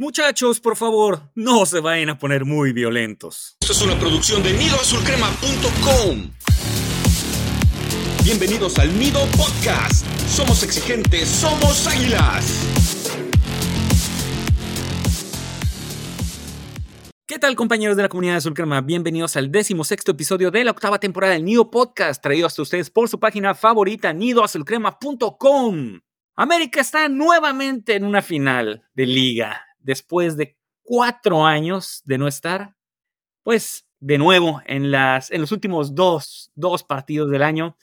Muchachos, por favor, no se vayan a poner muy violentos. Esto es una producción de nidoazulcrema.com. Bienvenidos al Nido Podcast. Somos exigentes, somos águilas. ¿Qué tal compañeros de la comunidad de Azul Crema? Bienvenidos al décimo sexto episodio de la octava temporada del Nido Podcast, traído hasta ustedes por su página favorita, nidoazulcrema.com. América está nuevamente en una final de liga después de cuatro años de no estar, pues de nuevo en, las, en los últimos dos, dos partidos del año.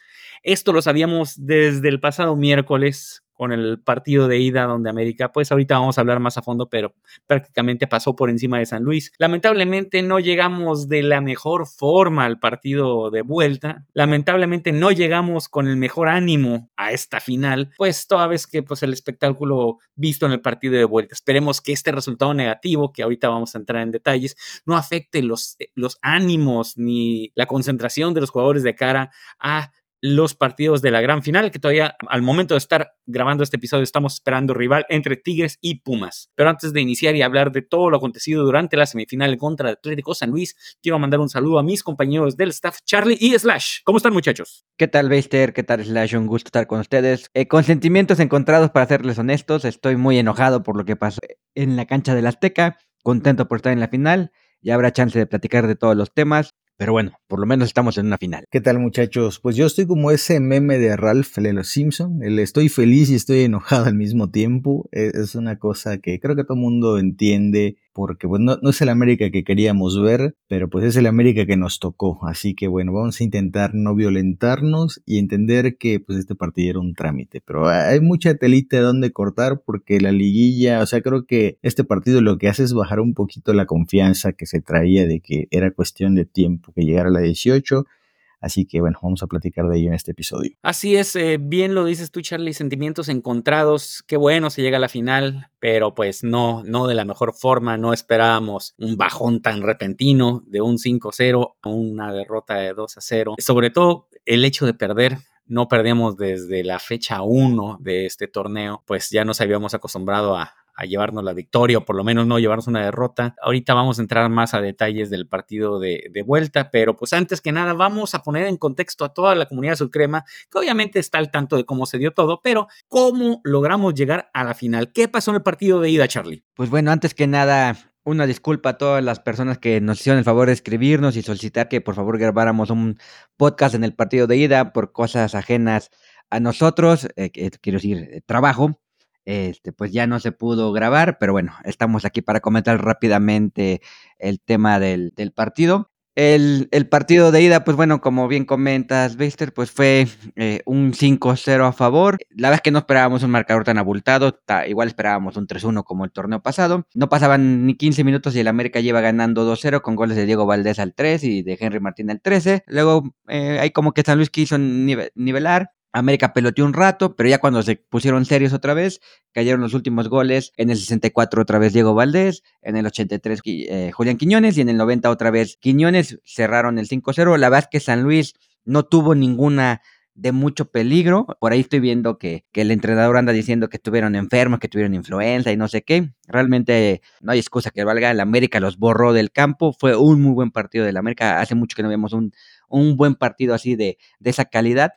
Esto lo sabíamos desde el pasado miércoles con el partido de ida donde América, pues ahorita vamos a hablar más a fondo, pero prácticamente pasó por encima de San Luis. Lamentablemente no llegamos de la mejor forma al partido de vuelta. Lamentablemente no llegamos con el mejor ánimo a esta final, pues toda vez que pues el espectáculo visto en el partido de vuelta. Esperemos que este resultado negativo, que ahorita vamos a entrar en detalles, no afecte los, los ánimos ni la concentración de los jugadores de cara a los partidos de la gran final, que todavía al momento de estar grabando este episodio estamos esperando rival entre Tigres y Pumas. Pero antes de iniciar y hablar de todo lo acontecido durante la semifinal contra Atlético San Luis, quiero mandar un saludo a mis compañeros del staff, Charlie y Slash. ¿Cómo están muchachos? ¿Qué tal, Beister? ¿Qué tal, Slash? Un gusto estar con ustedes. Eh, con sentimientos encontrados, para serles honestos, estoy muy enojado por lo que pasó en la cancha del Azteca, contento por estar en la final. Ya habrá chance de platicar de todos los temas. Pero bueno, por lo menos estamos en una final. ¿Qué tal muchachos? Pues yo estoy como ese meme de Ralph, de Simpson. El estoy feliz y estoy enojado al mismo tiempo. E, es una cosa que creo que todo el mundo entiende porque pues, no, es el América que queríamos ver, pero pues es el América que nos tocó. Así que bueno, vamos a intentar no violentarnos y entender que pues este partido era un trámite. Pero hay mucha telita de donde cortar porque la liguilla, o sea, creo que este partido lo que hace es bajar un poquito la confianza que se traía de que era cuestión de tiempo que llegara a la 18 Así que bueno, vamos a platicar de ello en este episodio. Así es, eh, bien lo dices tú, Charlie, sentimientos encontrados. Qué bueno se llega a la final, pero pues no, no de la mejor forma. No esperábamos un bajón tan repentino de un 5-0 a una derrota de 2-0. Sobre todo el hecho de perder no perdíamos desde la fecha 1 de este torneo, pues ya nos habíamos acostumbrado a, a llevarnos la victoria o por lo menos no llevarnos una derrota. Ahorita vamos a entrar más a detalles del partido de, vuelta, pero pues antes que nada vamos a poner en contexto a toda la comunidad Sulcrema, que obviamente está al tanto de cómo se dio todo, pero cómo logramos llegar a la final. ¿Qué pasó en el partido de ida, Charlie? Pues bueno, antes que nada, una disculpa a todas las personas que nos hicieron el favor de escribirnos y solicitar que por favor grabáramos un podcast en el partido de ida por cosas ajenas a nosotros, eh, quiero decir, eh, trabajo este, pues ya no se pudo grabar, pero bueno, estamos aquí para comentar rápidamente el tema del, partido. El, partido de ida, pues bueno, como bien comentas, Beister, pues fue eh, un 5-0 a favor. La verdad es que no esperábamos un marcador tan abultado, igual esperábamos un 3-1 como el torneo pasado. No pasaban ni 15 minutos y el América lleva ganando 2-0 con goles de Diego Valdés al 3 y de Henry Martín al 13. Luego eh, hay como que San Luis quiso nivelar América peloteó un rato, pero ya cuando se pusieron serios otra vez, cayeron los últimos goles. En el 64 otra vez Diego Valdés, en el 83 eh, Julián Quiñones y en el 90 otra vez Quiñones cerraron el 5-0. La verdad que San Luis no tuvo ninguna de mucho peligro. Por ahí estoy viendo que, que, el entrenador anda diciendo que estuvieron enfermos, que tuvieron influenza y no sé qué. Realmente no hay excusa que valga. El América los borró del campo. Fue un muy buen partido del América. Hace mucho que no vemos un, un buen partido así de, de esa calidad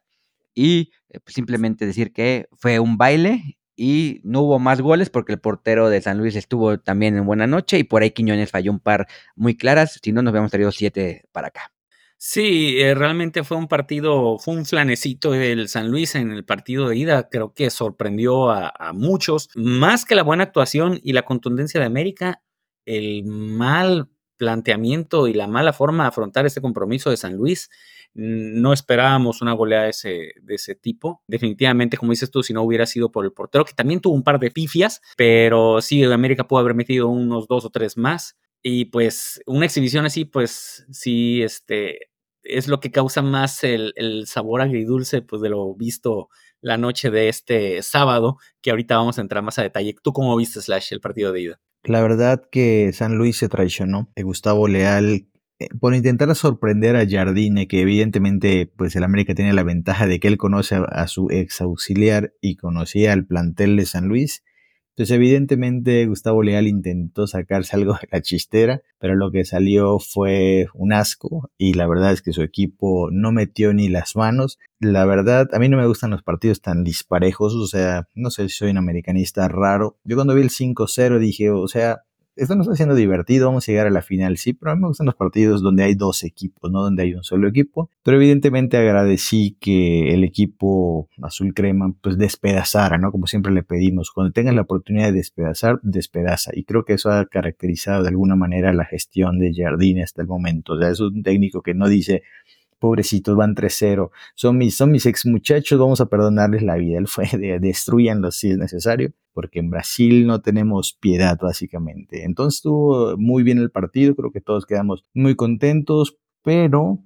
y eh, pues, simplemente decir que fue un baile y no hubo más goles porque el portero de San Luis estuvo también en buena noche y por ahí Quiñones falló un par muy claras, si no nos habíamos traído siete para acá. Sí, eh, realmente fue un partido, fue un flanecito del San Luis en el partido de ida, creo que sorprendió a, a muchos, más que la buena actuación y la contundencia de América, el mal planteamiento y la mala forma de afrontar este compromiso de San Luis no esperábamos una goleada de ese, de ese tipo. Definitivamente, como dices tú, si no hubiera sido por el portero, que también tuvo un par de pifias, pero sí, América pudo haber metido unos dos o tres más. Y pues una exhibición así, pues sí, este, es lo que causa más el, el, sabor agridulce pues, de lo visto la noche de este sábado, que ahorita vamos a entrar más a detalle. ¿Tú cómo viste, Slash, el partido de ida? La verdad que San Luis se traicionó. Gustavo Leal eh, por intentar sorprender a Jardine, que evidentemente pues el América tiene la ventaja de que él conoce a, su ex auxiliar y conocía al plantel de San Luis. Entonces, evidentemente, Gustavo Leal intentó sacarse algo de la chistera, pero lo que salió fue un asco y la verdad es que su equipo no metió ni las manos. La verdad, a mí no me gustan los partidos tan disparejos, o sea, no sé si soy un americanista raro. Yo cuando vi el 5-0 dije, o sea, esto no está siendo divertido, vamos a llegar a la final, sí, pero a mí me gustan los partidos donde hay dos equipos, no donde hay un solo equipo. Pero evidentemente agradecí que el equipo azul crema pues despedazara, ¿no? Como siempre le pedimos, cuando tengas la oportunidad de despedazar, despedaza. Y creo que eso ha caracterizado de alguna manera la gestión de Jardine hasta el momento. O sea, es un técnico que no dice, pobrecitos, van 3-0, son mis, son mis ex muchachos, vamos a perdonarles la vida. Él fue de destruyanlos si es necesario, porque en Brasil no tenemos piedad básicamente. Entonces estuvo muy bien el partido, creo que todos quedamos muy contentos, pero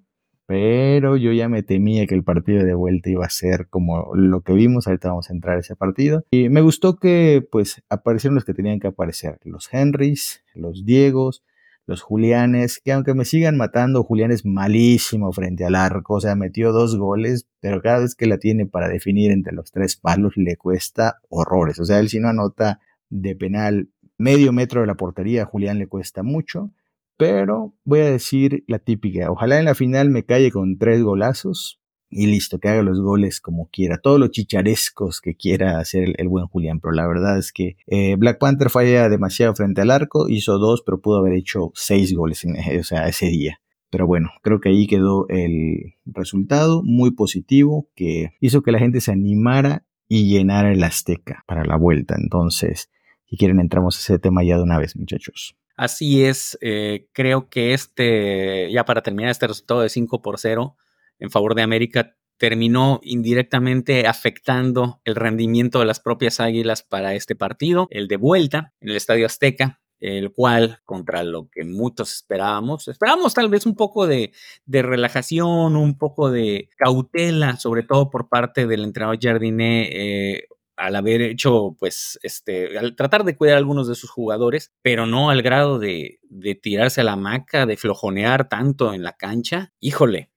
pero yo ya me temía que el partido de vuelta iba a ser como lo que vimos, ahorita vamos a entrar a ese partido. Y me gustó que pues aparecieron los que tenían que aparecer, los Henrys, los Diegos, los Julianes, que aunque me sigan matando, Julián es malísimo frente al arco, o sea, metió dos goles, pero cada vez que la tiene para definir entre los tres palos le cuesta horrores, o sea, él si no anota de penal medio metro de la portería, a Julián le cuesta mucho, pero voy a decir la típica, ojalá en la final me calle con tres golazos, y listo, que haga los goles como quiera, todos los chicharescos que quiera hacer el, buen Julián, pero la verdad es que eh, Black Panther falla demasiado frente al arco, hizo dos, pero pudo haber hecho seis goles en, o sea, ese día. Pero bueno, creo que ahí quedó el resultado muy positivo que hizo que la gente se animara y llenara el Azteca para la vuelta. Entonces, si quieren, entramos a ese tema ya de una vez, muchachos. Así es, eh, creo que este, ya para terminar este resultado de 5 por 0, en favor de América terminó indirectamente afectando el rendimiento de las propias Águilas para este partido, el de vuelta en el Estadio Azteca, el cual, contra lo que muchos esperábamos, esperábamos tal vez un poco de, relajación, un poco de cautela, sobre todo por parte del entrenador Jardiné, eh, al haber hecho, pues, este, al tratar de cuidar a algunos de sus jugadores, pero no al grado de, de tirarse a la maca, de flojonear tanto en la cancha. Híjole,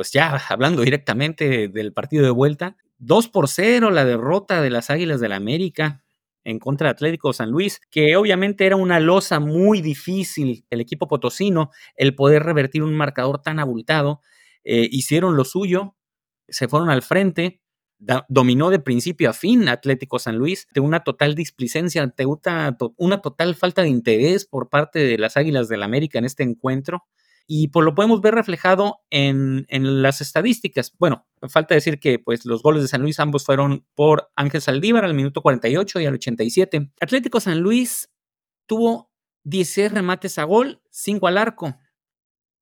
pues ya hablando directamente del partido de vuelta, 2 por 0 la derrota de las Águilas del la América en contra de Atlético San Luis, que obviamente era una losa muy difícil el equipo potosino, el poder revertir un marcador tan abultado. Eh, hicieron lo suyo, se fueron al frente, dominó de principio a fin Atlético San Luis, de una total displicencia, una total falta de interés por parte de las Águilas del la América en este encuentro y pues lo podemos ver reflejado en, las estadísticas. Bueno, falta decir que pues los goles de San Luis ambos fueron por Ángel Saldívar al minuto 48 y al 87. Atlético San Luis tuvo 16 remates a gol, 5 al arco.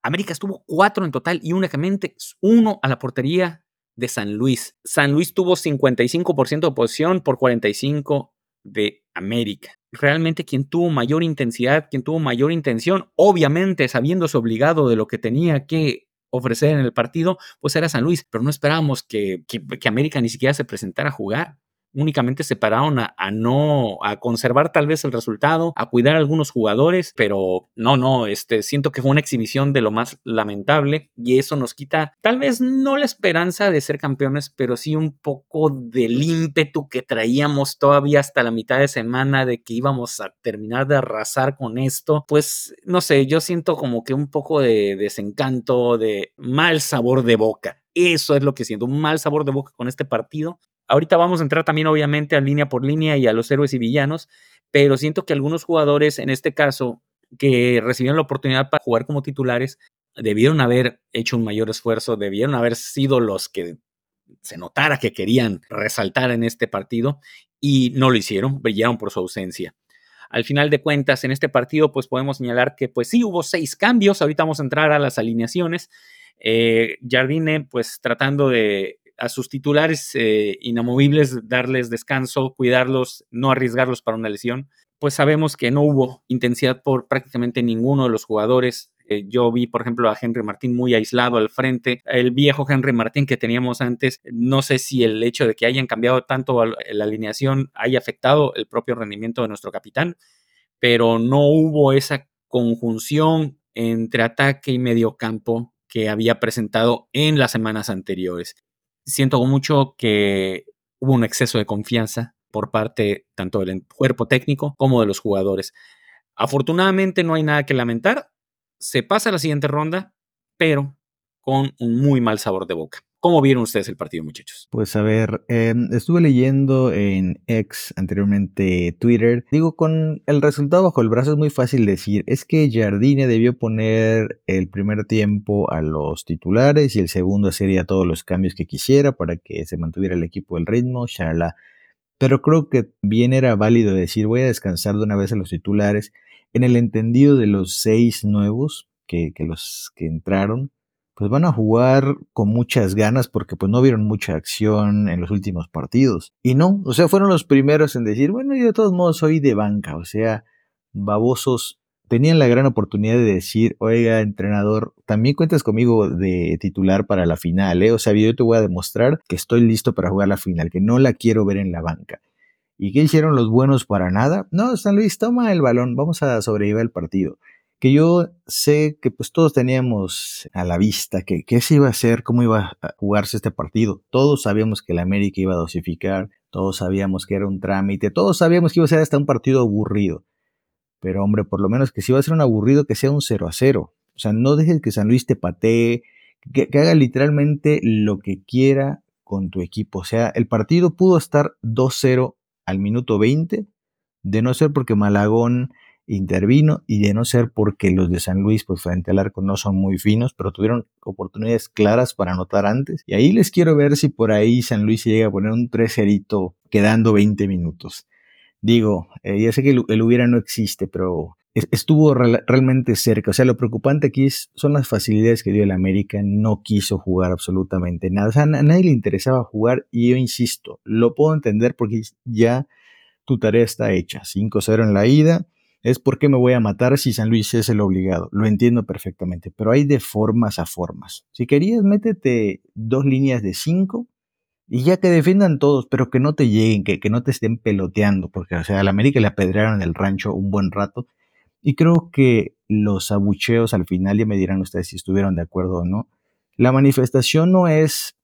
América estuvo 4 en total y únicamente uno a la portería de San Luis. San Luis tuvo 55% de posición por 45 de América. Realmente quien tuvo mayor intensidad, quien tuvo mayor intención, obviamente sabiéndose obligado de lo que tenía que ofrecer en el partido, pues era San Luis, pero no esperábamos que, que América ni siquiera se presentara a jugar únicamente se pararon a, no, a conservar tal vez el resultado, a cuidar a algunos jugadores, pero no, no, este, siento que fue una exhibición de lo más lamentable y eso nos quita tal vez no la esperanza de ser campeones, pero sí un poco del ímpetu que traíamos todavía hasta la mitad de semana de que íbamos a terminar de arrasar con esto, pues no sé, yo siento como que un poco de desencanto, de mal sabor de boca. Eso es lo que siento, un mal sabor de boca con este partido. Ahorita vamos a entrar también obviamente a línea por línea y a los héroes y villanos, pero siento que algunos jugadores, en este caso, que recibieron la oportunidad para jugar como titulares, debieron haber hecho un mayor esfuerzo, debieron haber sido los que se notara que querían resaltar en este partido y no lo hicieron, brillaron por su ausencia. Al final de cuentas, en este partido, pues podemos señalar que pues sí hubo seis cambios. Ahorita vamos a entrar a las alineaciones. Eh, Jardine, pues tratando de a sus titulares eh, inamovibles darles descanso, cuidarlos, no arriesgarlos para una lesión. Pues sabemos que no hubo intensidad por prácticamente ninguno de los jugadores. Eh, yo vi, por ejemplo, a Henry Martín muy aislado al frente. El viejo Henry Martín que teníamos antes, no sé si el hecho de que hayan cambiado tanto la alineación haya afectado el propio rendimiento de nuestro capitán, pero no hubo esa conjunción entre ataque y mediocampo que había presentado en las semanas anteriores siento mucho que hubo un exceso de confianza por parte tanto del cuerpo técnico como de los jugadores. Afortunadamente no hay nada que lamentar. Se pasa a la siguiente ronda, pero con un muy mal sabor de boca. ¿Cómo vieron ustedes el partido, muchachos? Pues a ver, em, estuve leyendo en X, anteriormente Twitter. Digo, con el resultado bajo el brazo es muy fácil decir, es que Jardine debió poner el primer tiempo a los titulares y el segundo sería todos los cambios que quisiera para que se mantuviera el equipo el ritmo, shalala. Pero creo que bien era válido decir, voy a descansar de una vez a los titulares en el entendido de los seis nuevos que, que los que entraron pues van a jugar con muchas ganas porque pues no vieron mucha acción en los últimos partidos. Y no, o sea, fueron los primeros en decir, bueno, yo de todos modos soy de banca, o sea, babosos tenían la gran oportunidad de decir, oiga, entrenador, también cuentas conmigo de titular para la final, ¿eh? O sea, yo te voy a demostrar que estoy listo para jugar la final, que no la quiero ver en la banca. ¿Y qué hicieron los buenos para nada? No, San Luis, toma el balón, vamos a sobrevivir el partido que yo sé que pues todos teníamos a la vista que qué se iba a hacer, cómo iba a jugarse este partido. Todos sabíamos que el América iba a dosificar, todos sabíamos que era un trámite, todos sabíamos que iba a ser hasta un partido aburrido. Pero hombre, por lo menos que si iba a ser un aburrido, que sea un 0 a 0. O sea, no dejes que San Luis te patee, que, que haga literalmente lo que quiera con tu equipo. O sea, el partido pudo estar 2-0 al minuto 20, de no ser porque Malagón intervino y de no ser porque los de San Luis, pues frente al arco no son muy finos, pero tuvieron oportunidades claras para anotar antes. Y ahí les quiero ver si por ahí San Luis llega a poner un 3 quedando 20 minutos. Digo, eh, ya sé que el, hubiera no existe, pero estuvo realmente cerca. O sea, lo preocupante aquí son las facilidades que dio el América. No quiso jugar absolutamente nada. O sea, a nadie le interesaba jugar y yo insisto, lo puedo entender porque ya tu tarea está hecha. 5-0 en la ida es porque me voy a matar si San Luis es el obligado. Lo entiendo perfectamente, pero hay de formas a formas. Si querías, métete dos líneas de cinco y ya que defiendan todos, pero que no te lleguen, que, que no te estén peloteando, porque o sea, a la América le apedrearon el rancho un buen rato. Y creo que los abucheos al final, ya me dirán ustedes si estuvieron de acuerdo o no, la manifestación no es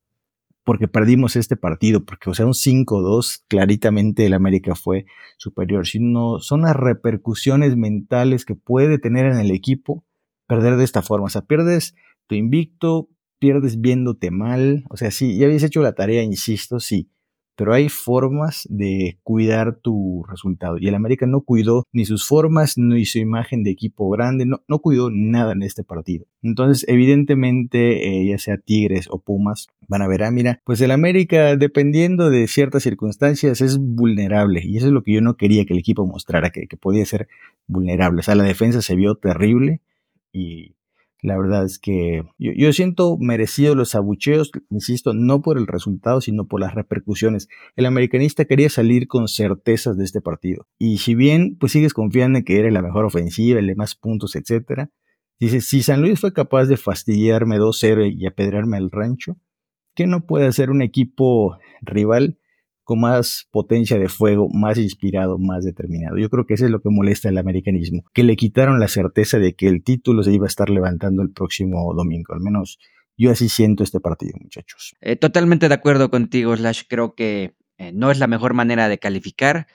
porque perdimos este partido, porque, o sea, un 5-2, claritamente el América fue superior, sino son las repercusiones mentales que puede tener en el equipo perder de esta forma. O sea, pierdes tu invicto, pierdes viéndote mal, o sea, sí, ya habías hecho la tarea, insisto, sí, pero hay formas de cuidar tu resultado. Y el América no cuidó ni sus formas, ni su imagen de equipo grande, no, no cuidó nada en este partido. Entonces, evidentemente, eh, ya sea Tigres o Pumas, van a ver, ah, mira, pues el América, dependiendo de ciertas circunstancias, es vulnerable. Y eso es lo que yo no quería que el equipo mostrara, que, que podía ser vulnerable. O sea, la defensa se vio terrible y la verdad es que yo, siento merecido los abucheos, insisto, no por el resultado, sino por las repercusiones. El americanista quería salir con certezas de este partido. Y si bien pues sigues confiando en que eres la mejor ofensiva, el de más puntos, etcétera, dices, si San Luis fue capaz de fastidiarme 2-0 y apedrarme al rancho, ¿qué no puede hacer un equipo rival con más potencia de fuego, más inspirado, más determinado. Yo creo que eso es lo que molesta al americanismo, que le quitaron la certeza de que el título se iba a estar levantando el próximo domingo, al menos yo así siento este partido, muchachos. Eh, totalmente de acuerdo contigo, Slash, creo que eh, no es la mejor manera de calificar.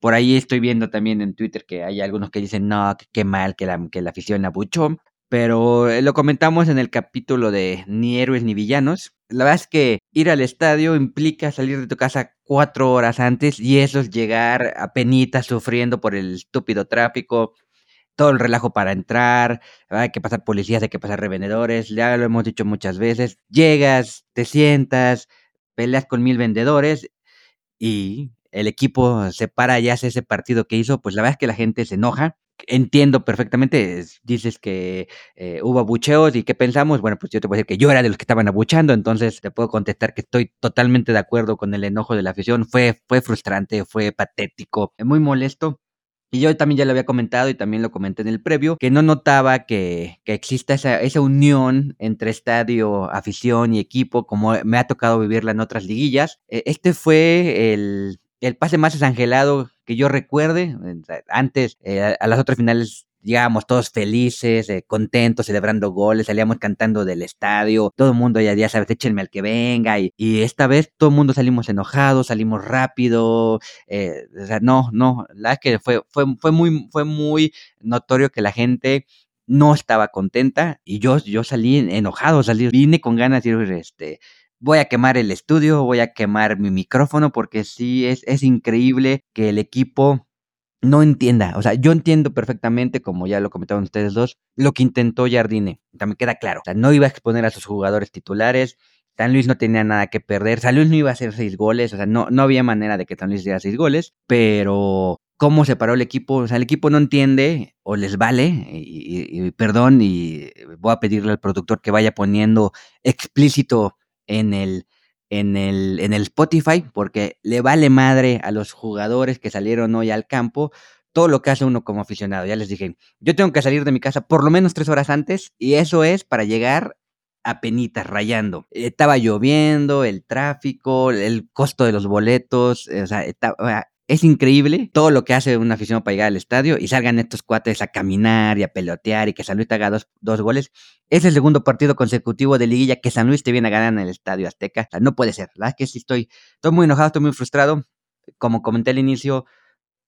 Por ahí estoy viendo también en Twitter que hay algunos que dicen, no, qué mal que la, que la afición abuchó pero eh, lo comentamos en el capítulo de Ni héroes ni villanos. La verdad es que ir al estadio implica salir de tu casa cuatro horas antes y eso es llegar a penitas sufriendo por el estúpido tráfico, todo el relajo para entrar, hay que pasar policías, hay que pasar revendedores, ya lo hemos dicho muchas veces. Llegas, te sientas, peleas con mil vendedores y el equipo se para y hace ese partido que hizo, pues la verdad es que la gente se enoja entiendo perfectamente, dices que eh, hubo abucheos y qué pensamos, bueno, pues yo te voy a decir que yo era de los que estaban abuchando, entonces te puedo contestar que estoy totalmente de acuerdo con el enojo de la afición, fue, fue frustrante, fue patético, muy molesto. Y yo también ya lo había comentado y también lo comenté en el previo, que no notaba que, que exista esa, esa unión entre estadio, afición y equipo, como me ha tocado vivirla en otras liguillas. E, este fue el, el pase más desangelado que yo recuerde. Antes, eh, a las otras finales llegábamos todos felices, eh, contentos, celebrando goles, salíamos cantando del estadio, todo el mundo ya, ya sabes, échenme al que venga, y, esta vez todo el mundo salimos enojados, salimos rápido, eh, o sea, no, no, la verdad es que fue, fue, fue, muy, fue muy notorio que la gente no estaba contenta y yo, yo salí enojado, salí, vine con ganas de ir, este, voy a quemar el estudio, voy a quemar mi micrófono porque sí es, es increíble que el equipo no entienda. O sea, yo entiendo perfectamente, como ya lo comentaron ustedes dos, lo que intentó Jardine. También queda claro. O sea, no iba a exponer a sus jugadores titulares. San Luis no tenía nada que perder. San Luis no iba a hacer seis goles. O sea, no, no había manera de que San Luis hiciera seis goles. Pero cómo se paró el equipo. O sea, el equipo no entiende o les vale. Y, y, perdón, y voy a pedirle al productor que vaya poniendo explícito en el, en el, en el Spotify, porque le vale madre a los jugadores que salieron hoy al campo todo lo que hace uno como aficionado. Ya les dije, yo tengo que salir de mi casa por lo menos tres horas antes y eso es para llegar a penitas, rayando. Estaba lloviendo, el tráfico, el costo de los boletos, o sea, estaba, es increíble todo lo que hace un aficionado para llegar al estadio y salgan estos cuates a caminar y a pelotear y que San Luis te haga dos, dos, goles. Es el segundo partido consecutivo de liguilla que San Luis te viene a ganar en el estadio Azteca. O sea, no puede ser. La verdad que sí estoy, estoy muy enojado, estoy muy frustrado. Como comenté al inicio,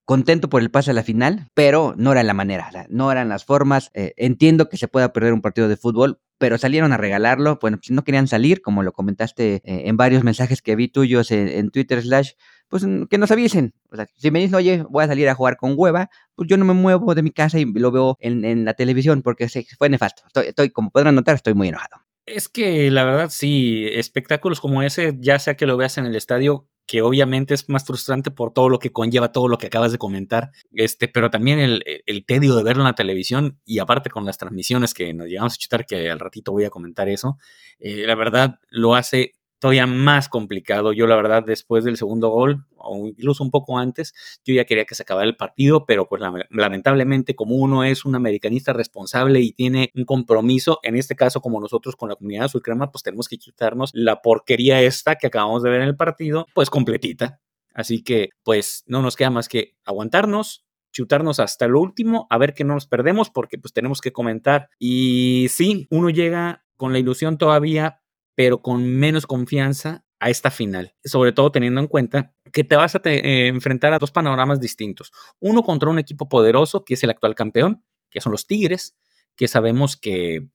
contento por el pase a la final, pero no era la manera, o sea, no eran las formas. Eh, entiendo que se pueda perder un partido de fútbol, pero salieron a regalarlo. Bueno, si no querían salir, como lo comentaste eh, en varios mensajes que vi tuyos en Twitter slash, pues que nos avisen. O sea, si me dicen, oye, voy a salir a jugar con hueva, pues yo no me muevo de mi casa y lo veo en, en la televisión porque fue nefasto. Estoy, como podrán notar, estoy muy enojado. Es que la verdad sí, espectáculos como ese, ya sea que lo veas en el estadio, que obviamente es más frustrante por todo lo que conlleva, todo lo que acabas de comentar, este, pero también el, el tedio de verlo en la televisión y aparte con las transmisiones que nos llegamos a chutar, que al ratito voy a comentar eso, eh, la verdad lo hace todavía más complicado. Yo la verdad después del segundo gol, o incluso un poco antes, yo ya quería que se acabara el partido, pero pues lamentablemente como uno es un americanista responsable y tiene un compromiso, en este caso como nosotros con la comunidad azul crema, pues tenemos que quitarnos la porquería esta que acabamos de ver en el partido, pues completita. Así que pues no nos queda más que aguantarnos, chutarnos hasta lo último, a ver que no nos perdemos, porque pues tenemos que comentar. Y sí, uno llega con la ilusión todavía, pero con menos confianza a esta final, sobre todo teniendo en cuenta que te vas a eh, enfrentar a dos panoramas distintos. Uno contra un equipo poderoso, que es el actual campeón, que son los Tigres, que sabemos que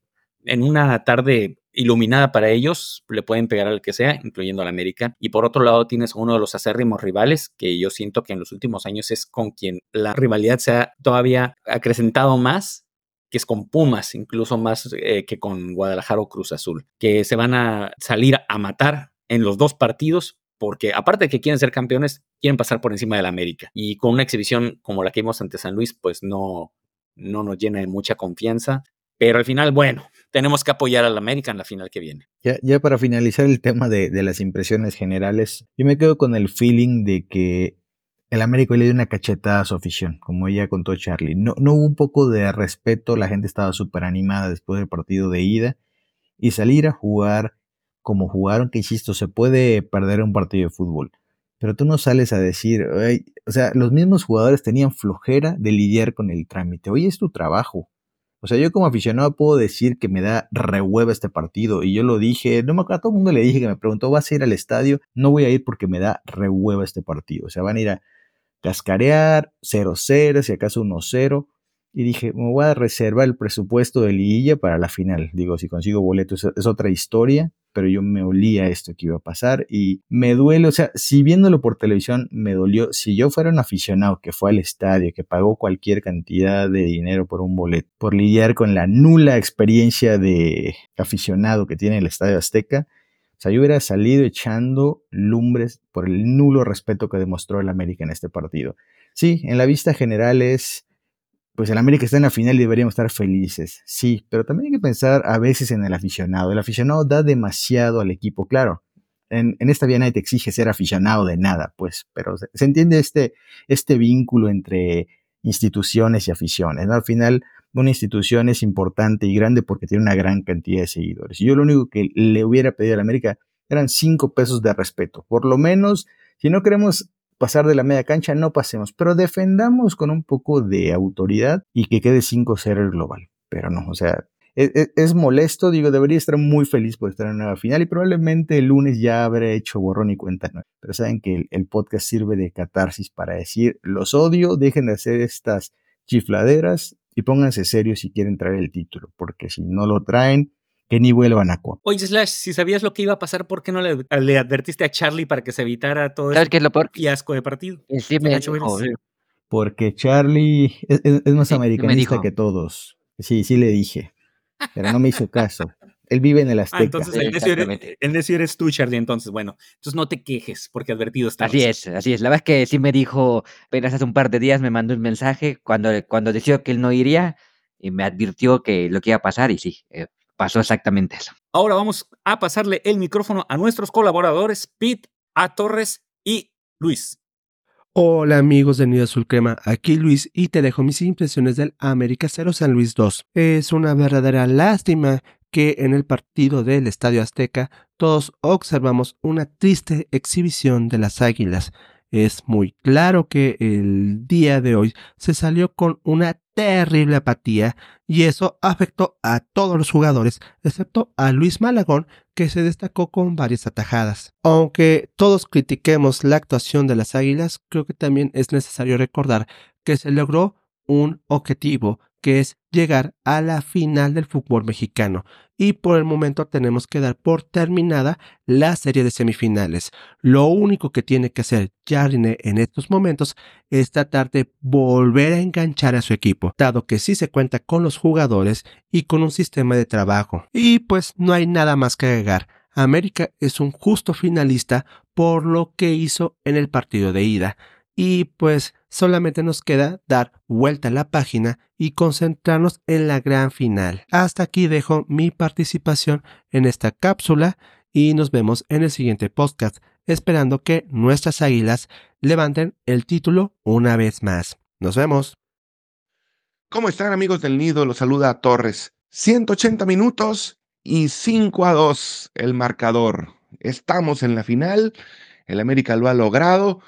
en una tarde iluminada para ellos le pueden pegar al que sea, incluyendo al América. Y por otro lado tienes uno de los acérrimos rivales, que yo siento que en los últimos años es con quien la rivalidad se ha todavía acrecentado más, que es con Pumas, incluso más eh, que con Guadalajara o Cruz Azul, que se van a salir a matar en los dos partidos porque aparte de que quieren ser campeones, quieren pasar por encima del América. Y con una exhibición como la que vimos ante San Luis, pues no, no nos llena de mucha confianza. Pero al final, bueno, tenemos que apoyar al América en la final que viene. Ya, ya para finalizar el tema de, de, las impresiones generales, yo me quedo con el feeling de que el América le dio una cachetada a su afición, como ella contó Charlie. No, no hubo un poco de respeto, la gente estaba súper animada después del partido de ida y salir a jugar como jugaron, que insisto, se puede perder un partido de fútbol, pero tú no sales a decir, o sea, los mismos jugadores tenían flojera de lidiar con el trámite. Hoy es tu trabajo. O sea, yo como aficionado puedo decir que me da rehueva este partido. Y yo lo dije, no me acuerdo, a todo el mundo le dije que me preguntó, ¿vas a ir al estadio? No voy a ir porque me da rehueva este partido. O sea, van a ir a cascarear, 0-0, si acaso 1-0. Y dije, me voy a reservar el presupuesto de liguilla para la final. Digo, si consigo boletos es otra historia, pero yo me olía esto que iba a pasar y me duele, o sea, si viéndolo por televisión me dolió, si yo fuera un aficionado que fue al estadio, que pagó cualquier cantidad de dinero por un boleto, por lidiar con la nula experiencia de aficionado que tiene el Estadio Azteca, sea, yo hubiera salido echando lumbres por el nulo respeto que demostró el América en este partido. Sí, en la vista general es, pues el América está en la final y deberíamos estar felices. Sí, pero también hay que pensar a veces en el aficionado. El aficionado da demasiado al equipo, claro. En, esta vida nadie te exige ser aficionado de nada, pues, pero se, se entiende este, este vínculo entre instituciones y aficiones. ¿no? Al final, una institución es importante y grande porque tiene una gran cantidad de seguidores. Y yo lo único que le hubiera pedido a la América eran cinco pesos de respeto. Por lo menos, si no queremos pasar de la media cancha, no pasemos, pero defendamos con un poco de autoridad y que quede 5-0 el global. Pero no, o sea, e, e, es, molesto, digo, debería estar muy feliz por estar en la nueva final y probablemente el lunes ya habré hecho borrón y cuenta nueva. Pero saben que el, podcast sirve de catarsis para decir, los odio, dejen de hacer estas chifladeras y pónganse serios si quieren traer el título, porque si no lo traen, que ni vuelvan a Oye, Slash, si sabías lo que iba a pasar, ¿por qué no le, advertiste a Charlie para que se evitara todo ¿Sabes qué es lo peor? fiasco de partido? Sí, me Porque Charlie es, más americanista que todos. Sí, sí le dije pero no me hizo caso. Él vive en el ah, Azteca. entonces el necio, eres, tú, Charlie. Entonces, bueno, entonces no te quejes porque advertido está. Así es, así es. La verdad es que sí me dijo, apenas hace un par de días me mandó un mensaje cuando, cuando decidió que él no iría y me advirtió que lo que iba a pasar y sí, eh, pasó exactamente eso. Ahora vamos a pasarle el micrófono a nuestros colaboradores, Pete, a Torres y Luis. Hola amigos de Nido Azul Crema, aquí Luis y te dejo mis impresiones del América 0 San Luis 2. Es una verdadera lástima que en el partido del Estadio Azteca todos observamos una triste exhibición de las Águilas. Es muy claro que el día de hoy se salió con una terrible apatía y eso afectó a todos los jugadores, excepto a Luis Malagón, que se destacó con varias atajadas. Aunque todos critiquemos la actuación de las Águilas, creo que también es necesario recordar que se logró un objetivo que es llegar a la final del fútbol mexicano. Y por el momento tenemos que dar por terminada la serie de semifinales. Lo único que tiene que hacer Jarine en estos momentos es tratar de volver a enganchar a su equipo, dado que sí se cuenta con los jugadores y con un sistema de trabajo. Y pues no hay nada más que agregar. América es un justo finalista por lo que hizo en el partido de ida. Y pues solamente nos queda dar vuelta a la página y concentrarnos en la gran final. Hasta aquí dejo mi participación en esta cápsula y nos vemos en el siguiente podcast, esperando que nuestras águilas levanten el título una vez más. Nos vemos. ¿Cómo están amigos del nido? Los saluda Torres. 180 minutos y 5 a 2 el marcador. Estamos en la final. El América lo ha logrado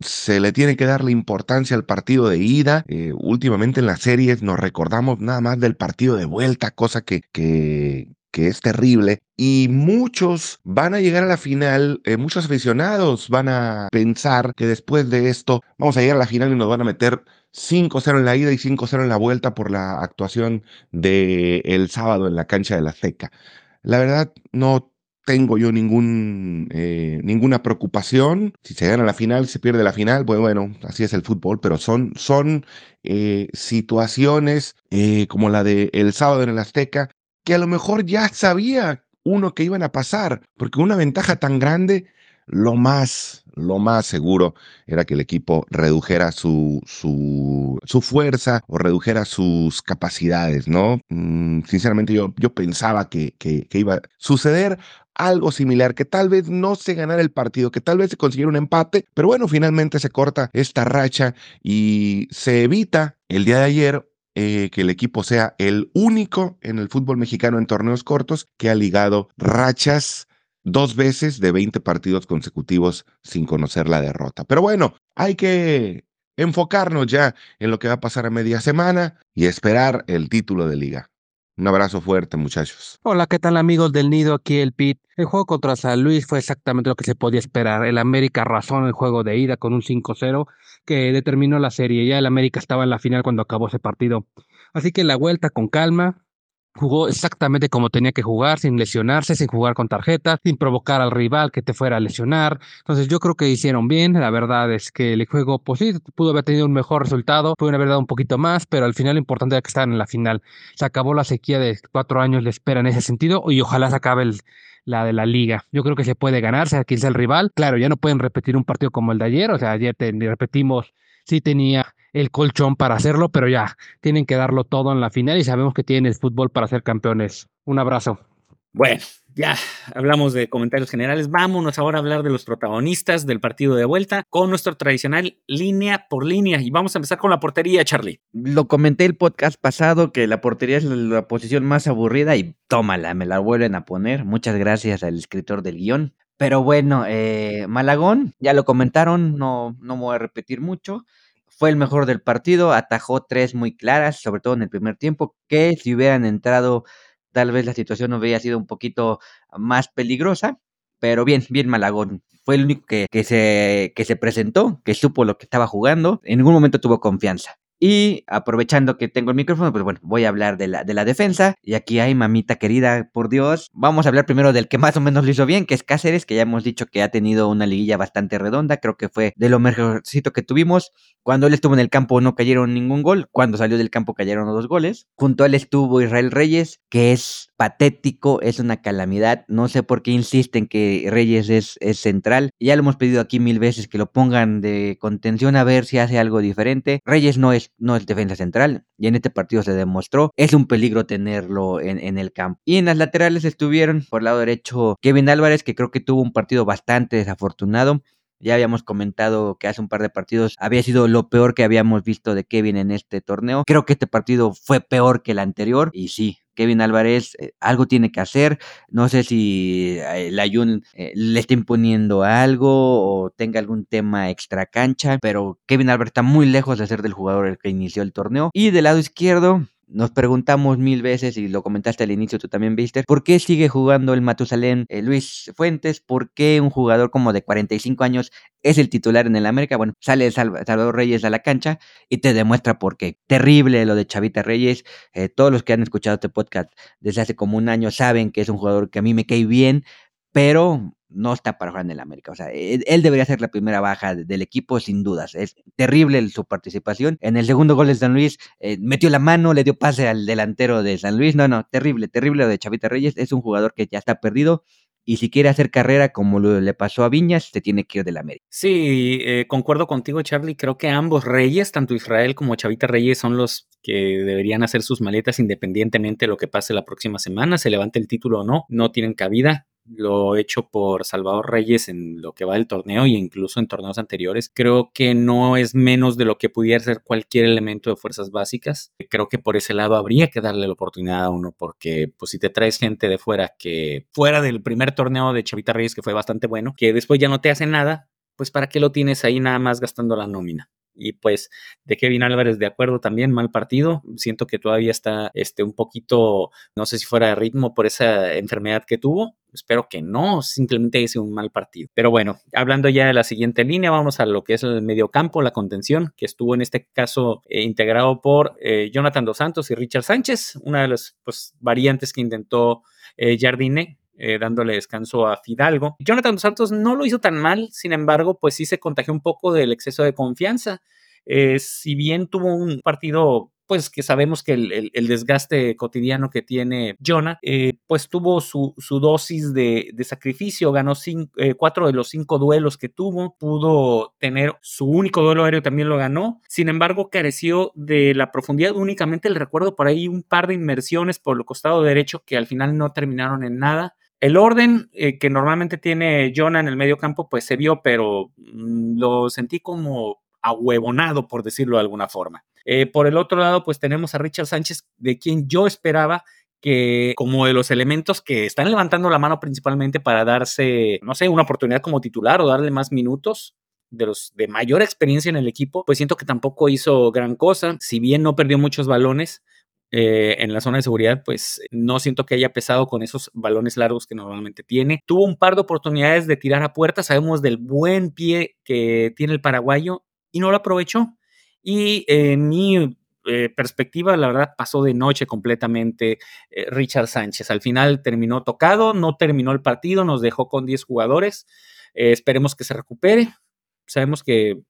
se le tiene que dar la importancia al partido de ida. Eh, últimamente en las series nos recordamos nada más del partido de vuelta, cosa que, que, es terrible. Y muchos van a llegar a la final, eh, muchos aficionados van a pensar que después de esto vamos a llegar a la final y nos van a meter 5-0 en la ida y 5-0 en la vuelta por la actuación del el sábado en la cancha de la Seca. La verdad, no tengo yo ningún, eh, ninguna preocupación. Si se gana la final, se pierde la final, pues bueno, así es el fútbol, pero son, son eh, situaciones eh, como la de sábado en el Azteca, que a lo mejor ya sabía uno que iban a pasar, porque una ventaja tan grande, lo más, lo más seguro era que el equipo redujera su, su, fuerza o redujera sus capacidades, ¿no? Mm, sinceramente yo, yo pensaba que, que, que, iba a suceder algo similar, que tal vez no se ganara el partido, que tal vez se consiguiera un empate, pero bueno, finalmente se corta esta racha y se evita el día de ayer eh, que el equipo sea el único en el fútbol mexicano en torneos cortos que ha ligado rachas dos veces de 20 partidos consecutivos sin conocer la derrota. Pero bueno, hay que enfocarnos ya en lo que va a pasar a media semana y esperar el título de liga. Un abrazo fuerte, muchachos. Hola, ¿qué tal amigos del Nido? Aquí el Pit. El juego contra San Luis fue exactamente lo que se podía esperar. El América arrasó en el juego de ida con un 5-0 que determinó la serie. Ya el América estaba en la final cuando acabó ese partido. Así que la vuelta con calma, jugó exactamente como tenía que jugar, sin lesionarse, sin jugar con tarjetas, sin provocar al rival que te fuera a lesionar. Entonces yo creo que hicieron bien. La verdad es que el juego, pues sí, pudo haber tenido un mejor resultado, pudo haber dado un poquito más, pero al final lo importante era que estaban en la final. Se acabó la sequía de cuatro años de espera en ese sentido y ojalá se acabe el, la de la liga. Yo creo que se puede ganar, sea quien sea el rival. Claro, ya no pueden repetir un partido como el de ayer, o sea, ayer te, repetimos, sí tenía el colchón para hacerlo, pero ya tienen que darlo todo en la final y sabemos que tienen el fútbol para ser campeones. Un abrazo. Bueno, ya hablamos de comentarios generales. Vámonos ahora a hablar de los protagonistas del partido de vuelta con nuestro tradicional línea por línea. Y vamos a empezar con la portería, Charlie. Lo comenté el podcast pasado que la portería es la posición más aburrida y tómala, me la vuelven a poner. Muchas gracias al escritor del guion. Pero bueno, eh, Malagón, ya lo comentaron, no, no me voy a repetir mucho. Fue el mejor del partido, atajó tres muy claras, sobre todo en el primer tiempo, que si hubieran entrado, tal vez la situación hubiera sido un poquito más peligrosa. Pero bien, bien Malagón. Fue el único que, que, se, que se presentó, que supo lo que estaba jugando. En ningún momento tuvo confianza. Y aprovechando que tengo el micrófono, pues bueno, voy a hablar de la, de la defensa. Y aquí hay mamita querida, por Dios. Vamos a hablar primero del que más o menos lo hizo bien, que es Cáceres, que ya hemos dicho que ha tenido una liguilla bastante redonda. Creo que fue de lo mejorcito que tuvimos. Cuando él estuvo en el campo no cayeron ningún gol. Cuando salió del campo cayeron dos goles. Junto a él estuvo Israel Reyes, que es patético, es una calamidad. No sé por qué insisten que Reyes es, central. Ya lo hemos pedido aquí mil veces que lo pongan de contención a ver si hace algo diferente. Reyes no es no es defensa central y en este partido se demostró. Es un peligro tenerlo en, en, el campo. Y en las laterales estuvieron por el lado derecho Kevin Álvarez, que creo que tuvo un partido bastante desafortunado. Ya habíamos comentado que hace un par de partidos había sido lo peor que habíamos visto de Kevin en este torneo. Creo que este partido fue peor que el anterior y sí, Kevin Álvarez eh, algo tiene que hacer. No sé si eh, la Ayun eh, le está imponiendo algo o tenga algún tema extra cancha, pero Kevin Álvarez está muy lejos de ser del jugador el que inició el torneo. Y del lado izquierdo, nos preguntamos mil veces, y lo comentaste al inicio, tú también viste, ¿por qué sigue jugando el Matusalén Luis Fuentes? ¿Por qué un jugador como de 45 años es el titular en el América? Bueno, sale Salvador Reyes a la cancha y te demuestra por qué. Terrible lo de Chavita Reyes. Eh, todos los que han escuchado este podcast desde hace como un año saben que es un jugador que a mí me cae bien, pero no está para jugar en el América. O sea, él, debería ser la primera baja del equipo, sin dudas. Es terrible su participación. En el segundo gol de San Luis, eh, metió la mano, le dio pase al delantero de San Luis. No, no, terrible, terrible lo de Chavita Reyes. Es un jugador que ya está perdido. Y si quiere hacer carrera como le pasó a Viñas, se tiene que ir del América. Sí, eh, concuerdo contigo, Charlie. Creo que ambos reyes, tanto Israel como Chavita Reyes, son los que deberían hacer sus maletas independientemente de lo que pase la próxima semana, se levante el título o no, no tienen cabida lo hecho por Salvador Reyes en lo que va del torneo y incluso en torneos anteriores, creo que no es menos de lo que pudiera ser cualquier elemento de fuerzas básicas. Creo que por ese lado habría que darle la oportunidad a uno, porque pues si te traes gente de fuera que fuera del primer torneo de Chavita Reyes, que fue bastante bueno, que después ya no te hace nada, pues para qué lo tienes ahí nada más gastando la nómina y pues de Kevin Álvarez de acuerdo también, mal partido. Siento que todavía está este, un poquito, no sé si fuera de ritmo por esa enfermedad que tuvo. Espero que no, simplemente hice un mal partido. Pero bueno, hablando ya de la siguiente línea, vamos a lo que es el mediocampo, la contención, que estuvo en este caso eh, integrado por eh, Jonathan Dos Santos y Richard Sánchez, una de las pues, variantes que intentó eh, Jardine eh, dándole descanso a Fidalgo. Jonathan Dos Santos no lo hizo tan mal, sin embargo, pues sí se contagió un poco del exceso de confianza. Eh, si bien tuvo un partido pues que sabemos que el, desgaste cotidiano que tiene Jonah, eh, pues tuvo su, dosis de, sacrificio, ganó cuatro de los cinco duelos que tuvo, pudo tener su único duelo aéreo, también lo ganó, sin embargo careció de la profundidad, únicamente el recuerdo por ahí un par de inmersiones por el costado derecho que al final no terminaron en nada. El orden eh, que normalmente tiene Jonah en el medio campo, pues se vio, pero mm, lo sentí como ahuevonado, por decirlo de alguna forma. Eh, por el otro lado, pues tenemos a Richard Sánchez, de quien yo esperaba que como de los elementos que están levantando la mano principalmente para darse, no sé, una oportunidad como titular o darle más minutos, de los de mayor experiencia en el equipo, pues siento que tampoco hizo gran cosa, si bien no perdió muchos balones, eh, en la zona de seguridad, pues no siento que haya pesado con esos balones largos que normalmente tiene. Tuvo un par de oportunidades de tirar a puerta, sabemos del buen pie que tiene el paraguayo y no lo aprovechó. Y en mi eh, perspectiva, la verdad, pasó de noche completamente eh, Richard Sánchez. Al final terminó tocado, no terminó el partido, nos dejó con 10 jugadores. esperemos que se recupere. Sabemos que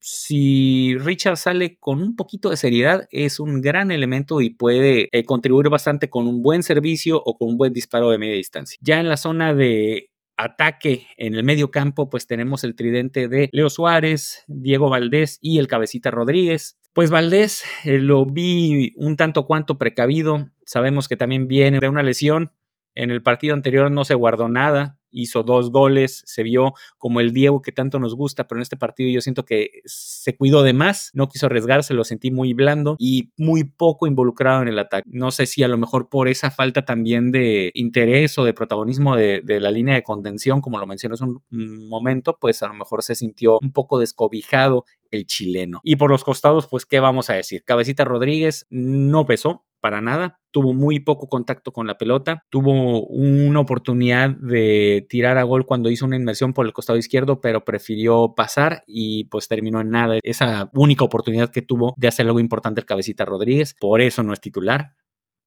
si Richard sale con un poquito de seriedad, es un gran elemento y puede eh, contribuir bastante con un buen servicio o con un buen disparo de media distancia. Ya en la zona de ataque en el medio campo, pues tenemos el tridente de Leo Suárez, Diego Valdés y el cabecita Rodríguez. Pues Valdés eh, lo vi un tanto cuanto precavido. Sabemos que también viene de una lesión En el partido anterior no se guardó nada, hizo dos goles, se vio como el Diego que tanto nos gusta, pero en este partido yo siento que se cuidó de más, no quiso arriesgarse, lo sentí muy blando y muy poco involucrado en el ataque. No sé si a lo mejor por esa falta también de interés o de protagonismo de, la línea de contención, como lo mencioné hace un momento, pues a lo mejor se sintió un poco descobijado el chileno. Y por los costados, pues, ¿qué vamos a decir? Cabecita Rodríguez no pesó, para nada. Tuvo muy poco contacto con la pelota. Tuvo una oportunidad de tirar a gol cuando hizo una inmersión por el costado izquierdo, pero prefirió pasar y pues terminó en nada. Esa única oportunidad que tuvo de hacer algo importante el cabecita Rodríguez. Por eso no es titular.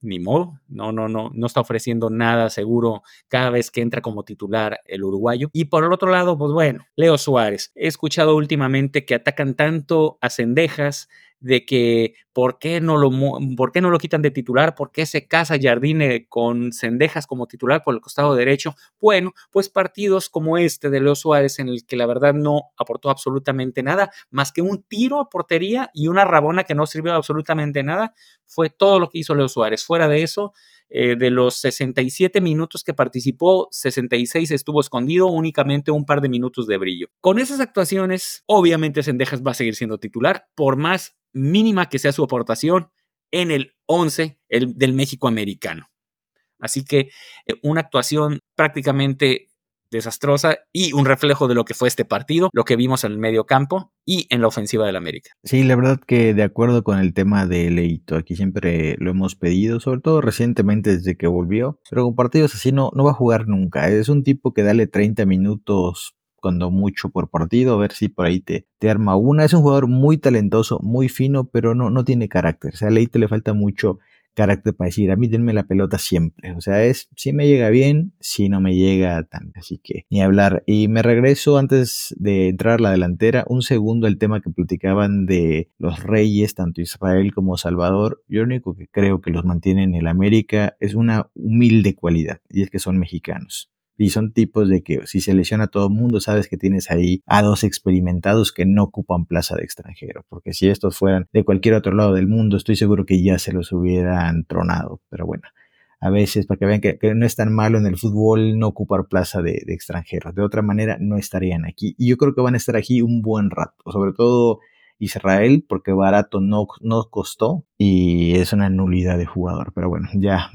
Ni modo, no, no, no, no está ofreciendo nada seguro cada vez que entra como titular el uruguayo. Y por el otro lado, pues bueno, Leo Suárez. He escuchado últimamente que atacan tanto a Cendejas, de que por qué no lo, por qué no lo quitan de titular, por qué se casa Jardine con Cendejas como titular por el costado derecho. Bueno, pues partidos como este de Leo Suárez, en el que la verdad no aportó absolutamente nada, más que un tiro a portería y una rabona que no sirvió absolutamente nada, fue todo lo que hizo Leo Suárez. Fuera de eso, eh, de los 67 minutos que participó, 66 estuvo escondido, únicamente un par de minutos de brillo. Con esas actuaciones, obviamente Cendejas va a seguir siendo titular, por más mínima que sea su aportación en el 11 el, del México americano. Así que eh, una actuación prácticamente desastrosa y un reflejo de lo que fue este partido, lo que vimos en el medio campo y en la ofensiva del América. Sí, la verdad que de acuerdo con el tema de Leito, aquí siempre lo hemos pedido, sobre todo recientemente desde que volvió, pero con partidos así no, no va a jugar nunca. Es un tipo que dale 30 minutos cuando mucho por partido, a ver si por ahí te, arma una. Es un jugador muy talentoso, muy fino, pero no, no tiene carácter. O sea, a Leite le falta mucho carácter para decir, a mí denme la pelota siempre. O sea, es si me llega bien, si no me llega tan. Así que ni hablar. Y me regreso antes de entrar a la delantera, un segundo al tema que platicaban de los reyes, tanto Israel como Salvador. Yo lo único que creo que los mantiene en el América es una humilde cualidad, y es que son mexicanos. Y son tipos de que si se lesiona todo el mundo, sabes que tienes ahí a dos experimentados que no ocupan plaza de extranjero. Porque si estos fueran de cualquier otro lado del mundo, estoy seguro que ya se los hubieran tronado. Pero bueno, a veces para que vean que, no es tan malo en el fútbol no ocupar plaza de, de extranjeros. De otra manera, no estarían aquí. Y yo creo que van a estar aquí un buen rato. Sobre todo Israel porque barato no, no costó y es una nulidad de jugador. Pero bueno, ya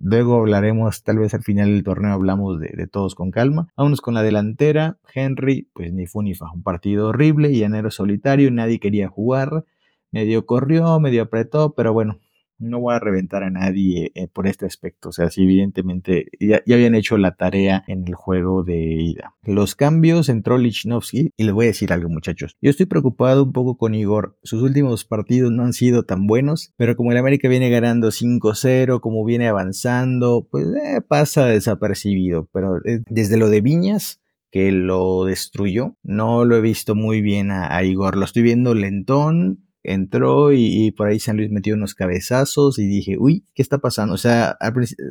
luego hablaremos, tal vez al final del torneo hablamos de, todos con calma. Vámonos con la delantera. Henry, pues ni fu ni fa. Un partido horrible y enero solitario, nadie quería jugar. Medio corrió, medio apretó, pero bueno, no voy a reventar a nadie eh, por este aspecto. O sea, si evidentemente ya, habían hecho la tarea en el juego de ida. Los cambios entró Lichnowsky y les voy a decir algo muchachos. Yo estoy preocupado un poco con Igor. Sus últimos partidos no han sido tan buenos, pero como el América viene ganando 5-0, como viene avanzando, pues eh, pasa desapercibido. Pero eh, desde lo de Viñas que lo destruyó. No lo he visto muy bien a Igor. Lo estoy viendo lentón, entró y, por ahí San Luis metió unos cabezazos y dije, uy, ¿qué está pasando? O sea,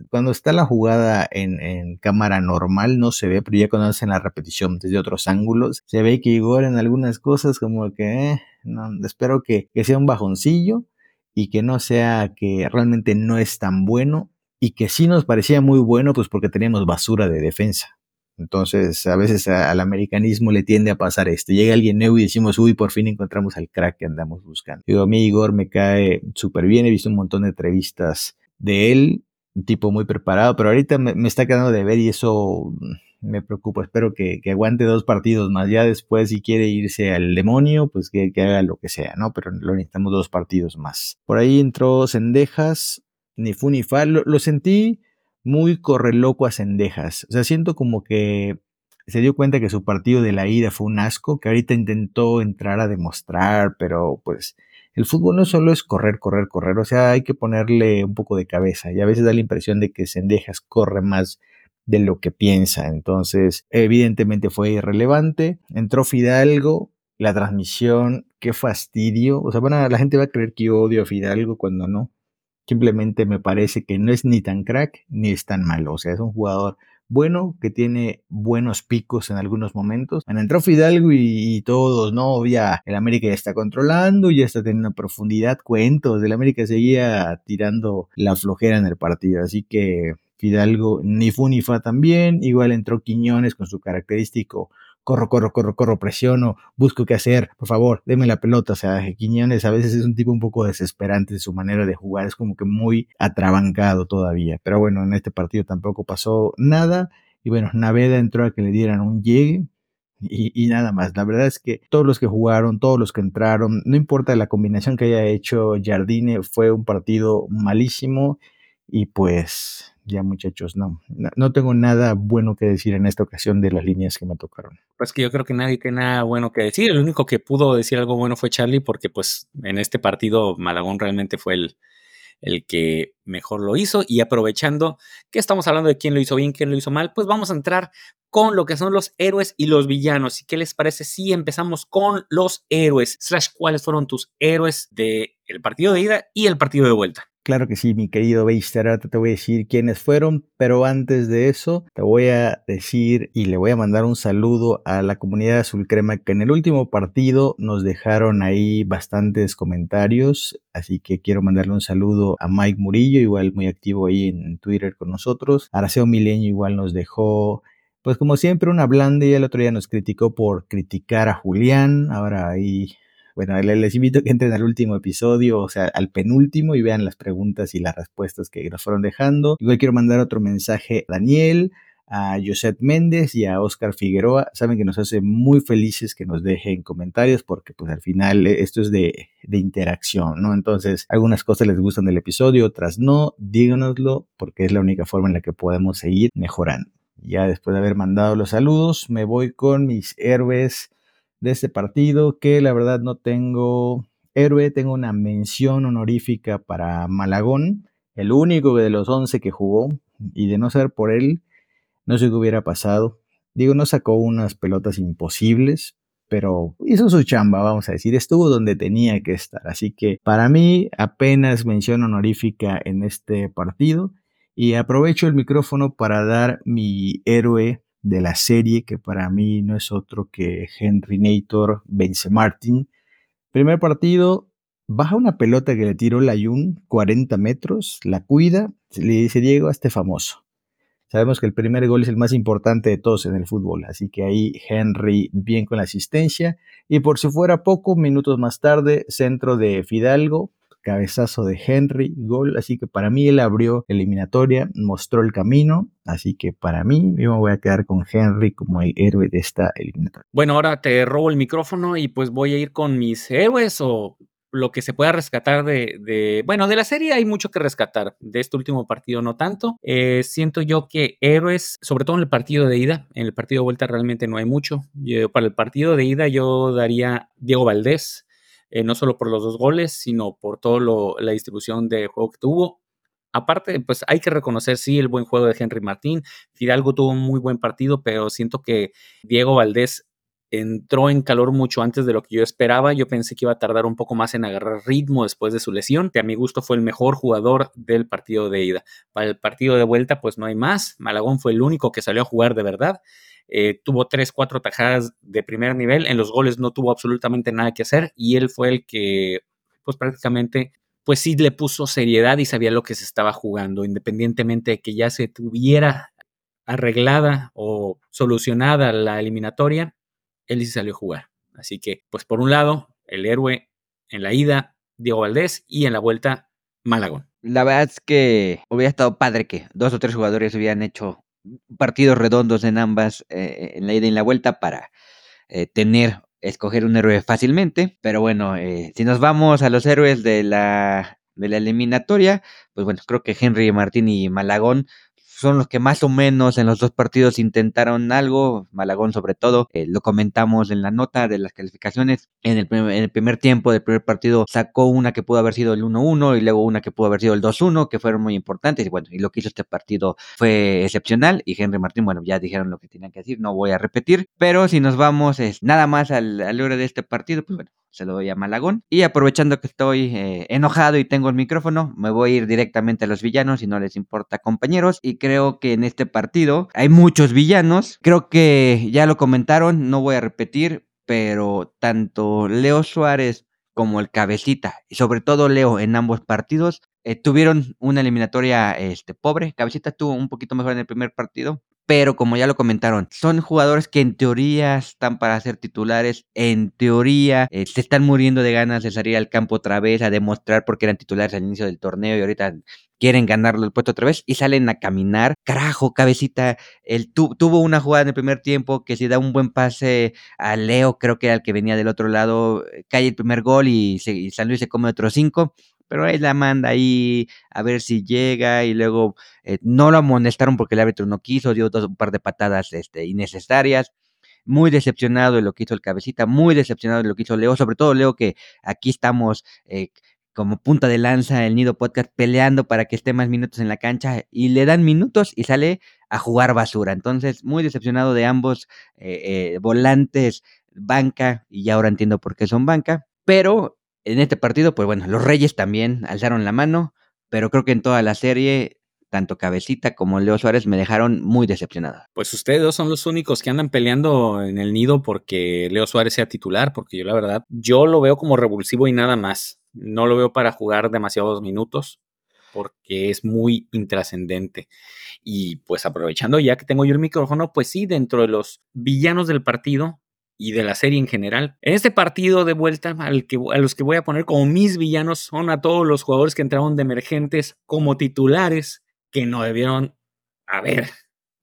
cuando está la jugada en, cámara normal no se ve, pero ya cuando hacen la repetición desde otros ángulos, se ve que Igor en algunas cosas como que, eh, no, espero que, que sea un bajoncillo y que no sea que realmente no es tan bueno y que sí nos parecía muy bueno, pues porque teníamos basura de defensa. Entonces, a veces al americanismo le tiende a pasar esto. Llega alguien nuevo y decimos, uy, por fin encontramos al crack que andamos buscando. Digo, a mí Igor me cae súper bien. He visto un montón de entrevistas de él, un tipo muy preparado, pero ahorita me, está quedando de ver y eso me preocupa. Espero que, aguante dos partidos más. Ya después, si quiere irse al demonio, pues que, haga lo que sea, ¿no? Pero lo necesitamos dos partidos más. Por ahí entró Cendejas, ni fu ni fa. lo sentí muy correloco a Cendejas. O sea, siento como que se dio cuenta que su partido de la ida fue un asco, que ahorita intentó entrar a demostrar, pero pues el fútbol no solo es correr, correr, correr, o sea, hay que ponerle un poco de cabeza y a veces da la impresión de que Cendejas corre más de lo que piensa, entonces evidentemente fue irrelevante, entró Fidalgo, la transmisión, qué fastidio, o sea, la gente va a creer que odio a Fidalgo cuando no, Simplemente me parece que no es ni tan crack ni es tan malo. O sea, es un jugador bueno, que tiene buenos picos en algunos momentos. En entró Fidalgo y, todos, ¿no? Ya el América ya está controlando, ya está teniendo profundidad, cuentos. El América seguía tirando la flojera en el partido. Así que Fidalgo ni fu ni fa también. Igual entró Quiñones con su característico corro, corro, corro, corro, presiono, busco qué hacer, por favor, deme la pelota. O sea, Quiñones a veces es un tipo un poco desesperante en su manera de jugar, es como que muy atrabancado todavía. Pero bueno, en este partido tampoco pasó nada. Y bueno, Naveda entró a que le dieran un llegue, y, nada más. La verdad es que todos los que jugaron, todos los que entraron, no importa la combinación que haya hecho Jardine, fue un partido malísimo y pues ya muchachos, no, no, tengo nada bueno que decir en esta ocasión de las líneas que me tocaron. Pues que yo creo que nadie tiene nada bueno que decir. El único que pudo decir algo bueno fue Charlie porque pues en este partido Malagón realmente fue el, el que mejor lo hizo. Y aprovechando que estamos hablando de quién lo hizo bien, quién lo hizo mal, pues vamos a entrar con lo que son los héroes y los villanos. ¿Y qué les parece si empezamos con los héroes? Slash, ¿cuáles fueron tus héroes del el partido de ida y el partido de vuelta? Claro que sí, mi querido Beister, te voy a decir quiénes fueron, pero antes de eso te voy a decir y le voy a mandar un saludo a la comunidad azul crema que en el último partido nos dejaron ahí bastantes comentarios, así que quiero mandarle un saludo a Mike Murillo, igual muy activo ahí en Twitter con nosotros, Araceo Milenio igual nos dejó pues como siempre una blanda y el otro día nos criticó por criticar a Julián, ahora ahí bueno, les invito a que entren al último episodio, o sea, al penúltimo y vean las preguntas y las respuestas que nos fueron dejando. Igual quiero mandar otro mensaje a Daniel, a Josep Méndez y a Oscar Figueroa. Saben que nos hace muy felices que nos dejen comentarios porque pues al final eh, esto es de, de, interacción, ¿no? Entonces, algunas cosas les gustan del episodio, otras no. Díganoslo porque es la única forma en la que podemos seguir mejorando. Ya después de haber mandado los saludos, me voy con mis héroes de este partido, que la verdad no tengo héroe, tengo una mención honorífica para Malagón, el único de los 11 que jugó, y de no ser por él, no sé qué hubiera pasado. Digo, no sacó unas pelotas imposibles, pero hizo su chamba, vamos a decir, estuvo donde tenía que estar. Así que para mí apenas mención honorífica en este partido. Y aprovecho el micrófono para dar mi héroe de la serie, que para mí no es otro que Henry Nator vence Martin. Primer partido, baja una pelota que le tiró Layun 40 metros, la cuida, le dice Diego, este famoso. Sabemos que el primer gol es el más importante de todos en el fútbol, así que ahí Henry bien con la asistencia. Y por si fuera poco, minutos más tarde, centro de Fidalgo, cabezazo de Henry, gol, así que para mí él abrió eliminatoria, mostró el camino, así que para mí yo me voy a quedar con Henry como el héroe de esta eliminatoria. Bueno, ahora te robo el micrófono y pues voy a ir con mis héroes o lo que se pueda rescatar de, bueno, de la serie hay mucho que rescatar, de este último partido no tanto. Eh, siento yo que héroes, sobre todo en el partido de ida, en el partido de vuelta realmente no hay mucho. para el partido de ida yo daría Diego Valdés, eh, no solo por los dos goles, sino por toda la distribución de juego que tuvo. Aparte, pues hay que reconocer, sí, el buen juego de Henry Martín. Fidalgo tuvo un muy buen partido, pero siento que Diego Valdés entró en calor mucho antes de lo que yo esperaba. Yo pensé que iba a tardar un poco más en agarrar ritmo después de su lesión, que a mi gusto fue el mejor jugador del partido de ida. Para el partido de vuelta, pues no hay más. Malagón fue el único que salió a jugar de verdad. Eh, tuvo tres, cuatro tajadas de primer nivel, en los goles no tuvo absolutamente nada que hacer y él fue el que, pues prácticamente, pues sí le puso seriedad y sabía lo que se estaba jugando, independientemente de que ya se tuviera arreglada o solucionada la eliminatoria, él sí salió a jugar. Así que, pues por un lado, el héroe en la ida, Diego Valdés, y en la vuelta, Malagón. La verdad es que hubiera estado padre que dos o tres jugadores hubieran hecho partidos redondos en ambas, eh, en la ida y en la vuelta, para eh, tener, escoger un héroe fácilmente. Pero bueno, eh, si nos vamos a los héroes de la, de la eliminatoria, pues bueno, creo que Henry Martín y Malagón son los que más o menos en los dos partidos intentaron algo, Malagón sobre todo, eh, lo comentamos en la nota de las calificaciones, en el, primer, tiempo del primer partido sacó una que pudo haber sido el 1-1 y luego una que pudo haber sido el 2-1, que fueron muy importantes y bueno, y lo que hizo este partido fue excepcional y Henry Martín, bueno, ya dijeron lo que tenían que decir, no voy a repetir, pero si nos vamos es nada más al, al hora de este partido, pues bueno, se lo doy a Malagón. Y aprovechando que estoy eh, enojado y tengo el micrófono, me voy a ir directamente a los villanos si no les importa compañeros. Y creo que en este partido hay muchos villanos. Creo que ya lo comentaron, no voy a repetir, pero tanto Leo Suárez como el cabecita, y sobre todo Leo en ambos partidos, eh, tuvieron una eliminatoria este, pobre. Cabecita tuvo un poquito mejor en el primer partido, pero como ya lo comentaron, son jugadores que en teoría están para ser titulares, en teoría eh, se están muriendo de ganas de salir al campo otra vez a demostrar porque eran titulares al inicio del torneo y ahorita quieren ganarlo el puesto otra vez y salen a caminar. Carajo, cabecita, él tuvo una jugada en el primer tiempo que si da un buen pase a Leo, creo que era el que venía del otro lado, cae el primer gol y, y San Luis se come otros cinco pero ahí la manda ahí a ver si llega y luego eh, no lo amonestaron porque el árbitro no quiso, dio dos, un par de patadas este, innecesarias. Muy decepcionado de lo que hizo el cabecita, muy decepcionado de lo que hizo Leo, sobre todo Leo que aquí estamos eh, como punta de lanza el Nido Podcast peleando para que esté más minutos en la cancha y le dan minutos y sale a jugar basura. Entonces, muy decepcionado de ambos eh, volantes, banca, y ya ahora entiendo por qué son banca, pero en este partido, pues bueno, los Reyes también alzaron la mano, pero creo que en toda la serie, tanto Cabecita como Leo Suárez me dejaron muy decepcionado. Pues ustedes dos son los únicos que andan peleando en el nido porque Leo Suárez sea titular, porque yo la verdad, yo lo veo como revulsivo y nada más. No lo veo para jugar demasiados minutos porque es muy intrascendente. Y pues aprovechando ya que tengo yo el micrófono, pues sí, dentro de los villanos del partido, y de la serie en general. En este partido de vuelta, al que, a los que voy a poner como mis villanos son a todos los jugadores que entraron de emergentes como titulares que no debieron haber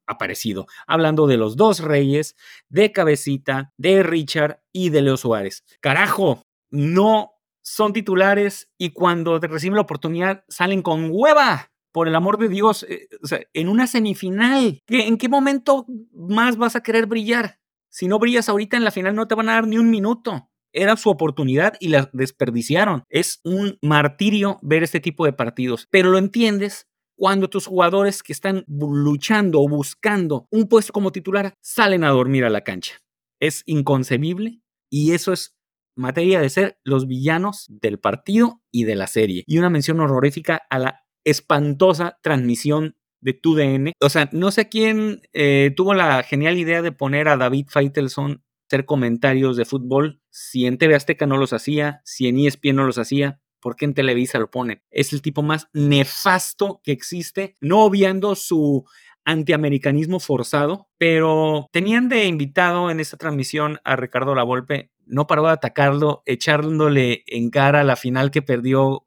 aparecido. Hablando de los dos reyes, de Cabecita, de Richard y de Leo Suárez. Carajo, no son titulares y cuando reciben la oportunidad salen con hueva. Por el amor de Dios, eh, en una semifinal, ¿en qué momento más vas a querer brillar? Si no brillas ahorita en la final no te van a dar ni un minuto. Era su oportunidad y la desperdiciaron. Es un martirio ver este tipo de partidos, pero lo entiendes cuando tus jugadores que están luchando o buscando un puesto como titular salen a dormir a la cancha. Es inconcebible y eso es materia de ser los villanos del partido y de la serie. Y una mención horrorífica a la espantosa transmisión de tu DN. O sea, no sé quién eh, tuvo la genial idea de poner a David Feitelson hacer comentarios de fútbol. Si en TV Azteca no los hacía, si en ESPN no los hacía, ¿por qué en Televisa lo ponen? Es el tipo más nefasto que existe, no obviando su antiamericanismo forzado, pero tenían de invitado en esta transmisión a Ricardo Lavolpe, no paró de atacarlo, echándole en cara la final que perdió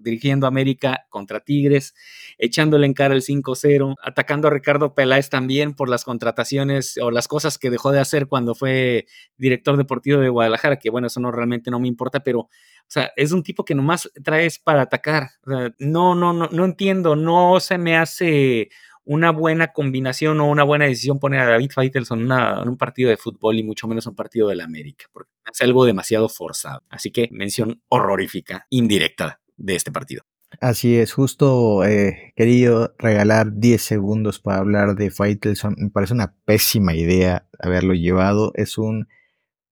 dirigiendo América contra Tigres, echándole en cara el 5-0, atacando a Ricardo Peláez también por las contrataciones o las cosas que dejó de hacer cuando fue director deportivo de Guadalajara, que bueno, eso no realmente no me importa, pero o sea, es un tipo que nomás traes para atacar. no, no, no, no entiendo, no se me hace una buena combinación o una buena decisión poner a David Faitelson en, un partido de fútbol y mucho menos un partido de la América, porque es algo demasiado forzado. Así que mención horrorífica, indirecta de este partido. Así es, justo eh, querido regalar 10 segundos para hablar de Faitelson. Me parece una pésima idea haberlo llevado. Es un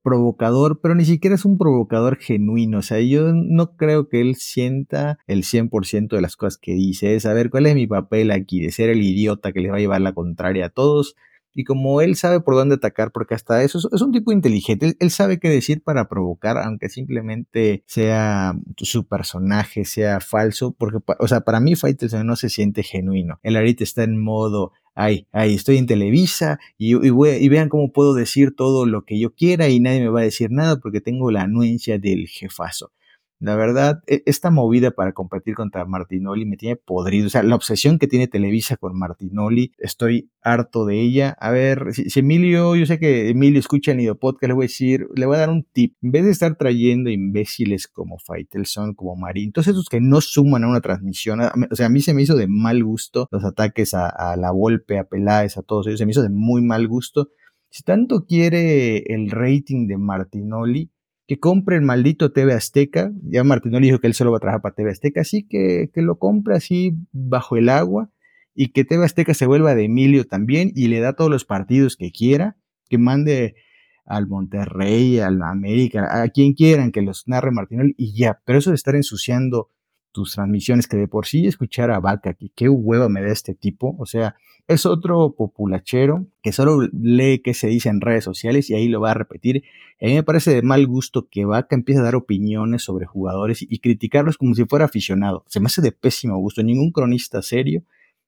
provocador, pero ni siquiera es un provocador genuino. O sea, yo no creo que él sienta el 100% de las cosas que dice. Es saber cuál es mi papel aquí, de ser el idiota que le va a llevar la contraria a todos y como él sabe por dónde atacar, porque hasta eso es, un tipo inteligente, él, sabe qué decir para provocar, aunque simplemente sea su personaje, sea falso, porque, o sea, para mí Faitelson no se siente genuino. El ahorita está en modo, ay, ay, estoy en Televisa y, y, vean cómo puedo decir todo lo que yo quiera y nadie me va a decir nada porque tengo la anuencia del jefazo. La verdad, e, esta movida para competir contra Martinoli me tiene podrido. O sea, la obsesión que tiene Televisa con Martinoli, estoy harto de ella. A ver, si, Emilio, yo sé que Emilio escucha el Nido Podcast, le voy a decir, le voy a dar un tip. En vez de estar trayendo imbéciles como Faitelson, como Marín, todos esos que no suman a una transmisión, o sea, a mí se me hizo de mal gusto los ataques a, a la Volpe, a Peláez, a todos ellos, se me hizo de muy mal gusto. Si tanto quiere el rating de Martinoli, que compre el maldito TV Azteca. Ya Martinoli dijo que él solo va a trabajar para TV Azteca, así que, que lo compre así bajo el agua y que TV Azteca se vuelva de Emilio también y le da todos los partidos que quiera, que mande al Monterrey, al América, a quien quieran que los narre Martinoli y ya. Pero eso de estar ensuciando tus transmisiones, que de por sí escuchar a Vaca, que qué hueva me da este tipo, o sea, es otro populachero que solo lee qué se dice en redes sociales y ahí lo va a repetir. A mí me parece de mal gusto que Vaca empiece a dar opiniones sobre jugadores y criticarlos como si fuera aficionado. Se me hace de pésimo gusto. Ningún cronista serio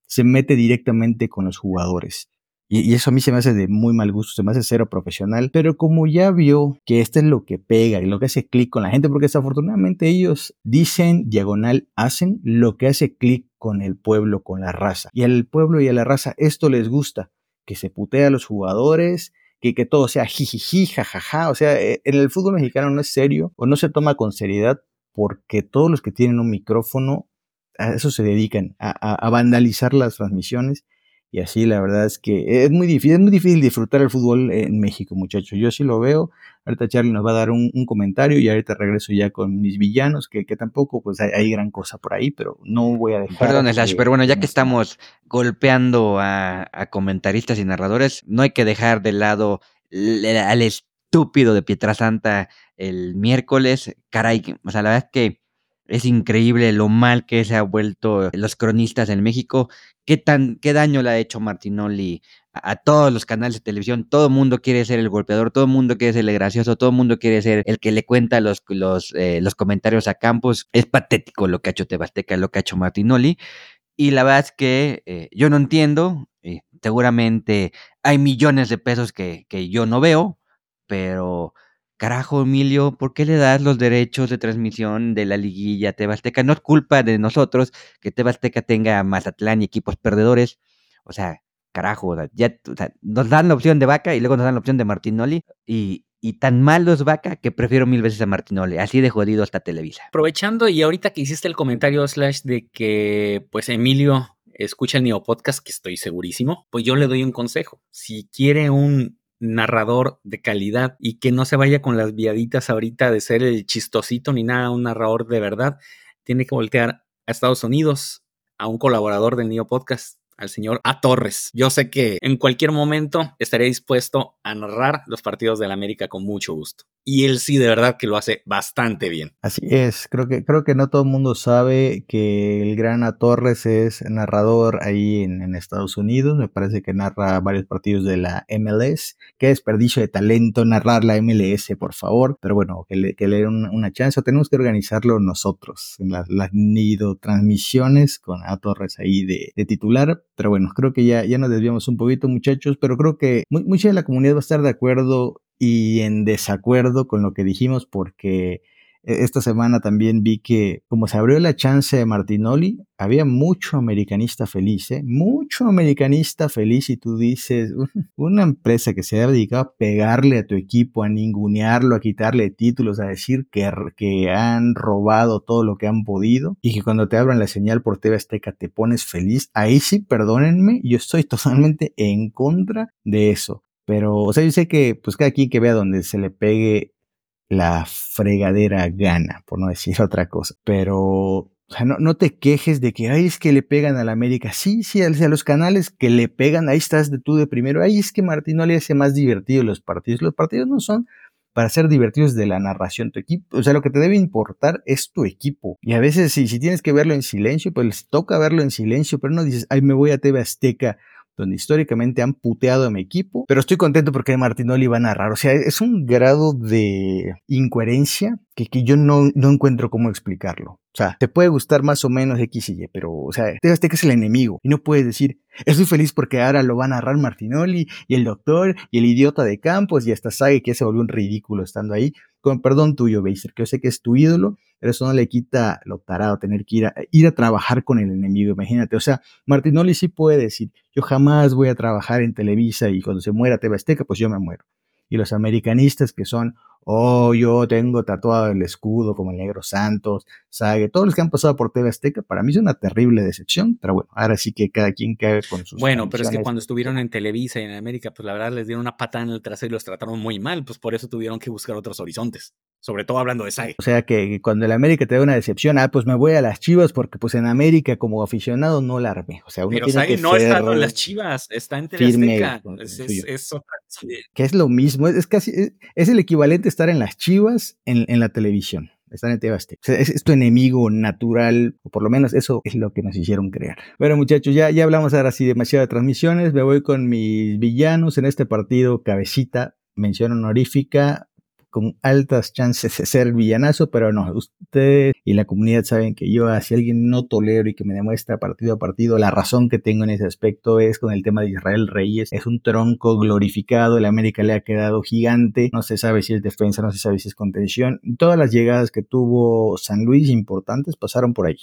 se mete directamente con los jugadores. Y, eso a mí se me hace de muy mal gusto, se me hace cero profesional. Pero como ya vio que esto es lo que pega y lo que hace clic con la gente, porque desafortunadamente ellos dicen, diagonal, hacen lo que hace clic con el pueblo, con la raza. Y al pueblo y a la raza esto les gusta, que se putea a los jugadores, que, que todo sea jijiji, jajaja. O sea, eh, en el fútbol mexicano no es serio o no se toma con seriedad porque todos los que tienen un micrófono a eso se dedican, a vandalizar las transmisiones y así la verdad es que es muy difícil, es muy difícil disfrutar el fútbol en México, muchachos. Yo sí lo veo. Ahorita Charlie nos va a dar un, comentario y ahorita regreso ya con mis villanos, que, tampoco pues hay, gran cosa por ahí, pero no voy a dejar. Perdón, Slash, pero bueno, ya que estamos golpeando a, comentaristas y narradores, no hay que dejar de lado al estúpido de Pietrasanta el miércoles. Caray, o sea, la verdad es que es increíble lo mal que se ha vuelto los cronistas en México. ¿Qué, tan, qué daño le ha hecho Martinoli a, todos los canales de televisión? Todo el mundo quiere ser el golpeador, todo el mundo quiere ser el gracioso, todo el mundo quiere ser el que le cuenta los, los, eh, los comentarios a Campos. Es patético lo que ha hecho Tebasteca, lo que ha hecho Martinoli. Y la verdad es que eh, yo no entiendo. Eh, seguramente hay millones de pesos que, que yo no veo, pero Carajo, Emilio, ¿por qué le das los derechos de transmisión de la liguilla a Tebasteca? No es culpa de nosotros que Tebasteca tenga Mazatlán y equipos perdedores. O sea, carajo, ya nos dan la opción de Vaca y luego nos dan la opción de Martinoli y, y tan malo es Vaca que prefiero mil veces a Martinoli. Así de jodido hasta Televisa. Aprovechando y ahorita que hiciste el comentario, Slash, de que pues Emilio escucha el Neo Podcast, que estoy segurísimo, pues yo le doy un consejo. Si quiere un narrador de calidad y que no se vaya con las viaditas ahorita de ser el chistosito ni nada, un narrador de verdad. Tiene que voltear a Estados Unidos, a un colaborador del Neo Podcast, al señor A Torres. Yo sé que en cualquier momento estaré dispuesto a narrar los partidos del América con mucho gusto. Y él sí de verdad que lo hace bastante bien. Así es, creo que, creo que no todo el mundo sabe que el gran A Torres es narrador ahí en, Estados Unidos. Me parece que narra varios partidos de la MLS. Qué desperdicio de talento narrar la MLS, por favor. Pero bueno, que le, que le den una, chance. Tenemos que organizarlo nosotros en las, nido transmisiones con A Torres ahí de, de titular pero bueno, creo que ya, ya nos desviamos un poquito, muchachos, pero creo que mucha de la comunidad va a estar de acuerdo y en desacuerdo con lo que dijimos porque esta semana también vi que como se abrió la chance de Martinoli, había mucho americanista feliz, ¿eh? mucho americanista feliz y tú dices, una empresa que se ha dedicado a pegarle a tu equipo, a ningunearlo, a quitarle títulos, a decir que, que han robado todo lo que han podido y que cuando te abran la señal por TV Azteca te pones feliz, ahí sí, perdónenme, yo estoy totalmente en contra de eso. Pero, o sea, yo sé que pues cada quien que vea donde se le pegue la fregadera gana, por no decir otra cosa. Pero, o sea, no, no te quejes de que, ay, es que le pegan a la América. Sí, sí, a los canales que le pegan, ahí estás de tú de primero. Ay, es que Martín no le hace más divertido los partidos. Los partidos no son para ser divertidos de la narración tu equipo. O sea, lo que te debe importar es tu equipo. Y a veces, si, si tienes que verlo en silencio, pues les toca verlo en silencio, pero no dices, ay, me voy a TV Azteca donde históricamente han puteado a mi equipo, pero estoy contento porque Martinoli va a narrar. O sea, es un grado de incoherencia que, que yo no, no encuentro cómo explicarlo. O sea, te puede gustar más o menos X y Y, pero, o sea, te que es el enemigo. Y no puedes decir, estoy feliz porque ahora lo va a narrar Martinoli y el doctor y el idiota de Campos y hasta sabe que se volvió un ridículo estando ahí. Con perdón tuyo, Beister, que yo sé que es tu ídolo, pero eso no le quita lo tarado, tener que ir a, ir a trabajar con el enemigo, imagínate. O sea, Martinoli sí puede decir, yo jamás voy a trabajar en Televisa y cuando se muera TV Azteca, pues yo me muero. Y los americanistas que son, oh, yo tengo tatuado el escudo como el Negro Santos, sabe, todos los que han pasado por TV Azteca, para mí es una terrible decepción, pero bueno, ahora sí que cada quien cae con sus... Bueno, pero es que cuando estuvieron en Televisa y en América, pues la verdad les dieron una patada en el trasero y los trataron muy mal, pues por eso tuvieron que buscar otros horizontes. Sobre todo hablando de Sai. O sea que cuando el América te da una decepción, ah, pues me voy a las Chivas porque pues en América como aficionado no la armé. O sea, uno Pero Sai no está en las Chivas, está en. Es, es, es, Que es lo mismo, es, casi, es, el equivalente estar en las Chivas en, la televisión. están en es, es, tu enemigo natural, o por lo menos eso es lo que nos hicieron creer. Bueno, muchachos, ya, ya hablamos ahora sí demasiado de transmisiones. Me voy con mis villanos en este partido. Cabecita, mención honorífica con altas chances de ser villanazo, pero no, usted y la comunidad saben que yo, si alguien no tolero y que me demuestra partido a partido, la razón que tengo en ese aspecto es con el tema de Israel Reyes, es un tronco glorificado, el América le ha quedado gigante, no se sabe si es defensa, no se sabe si es contención, todas las llegadas que tuvo San Luis importantes pasaron por ahí.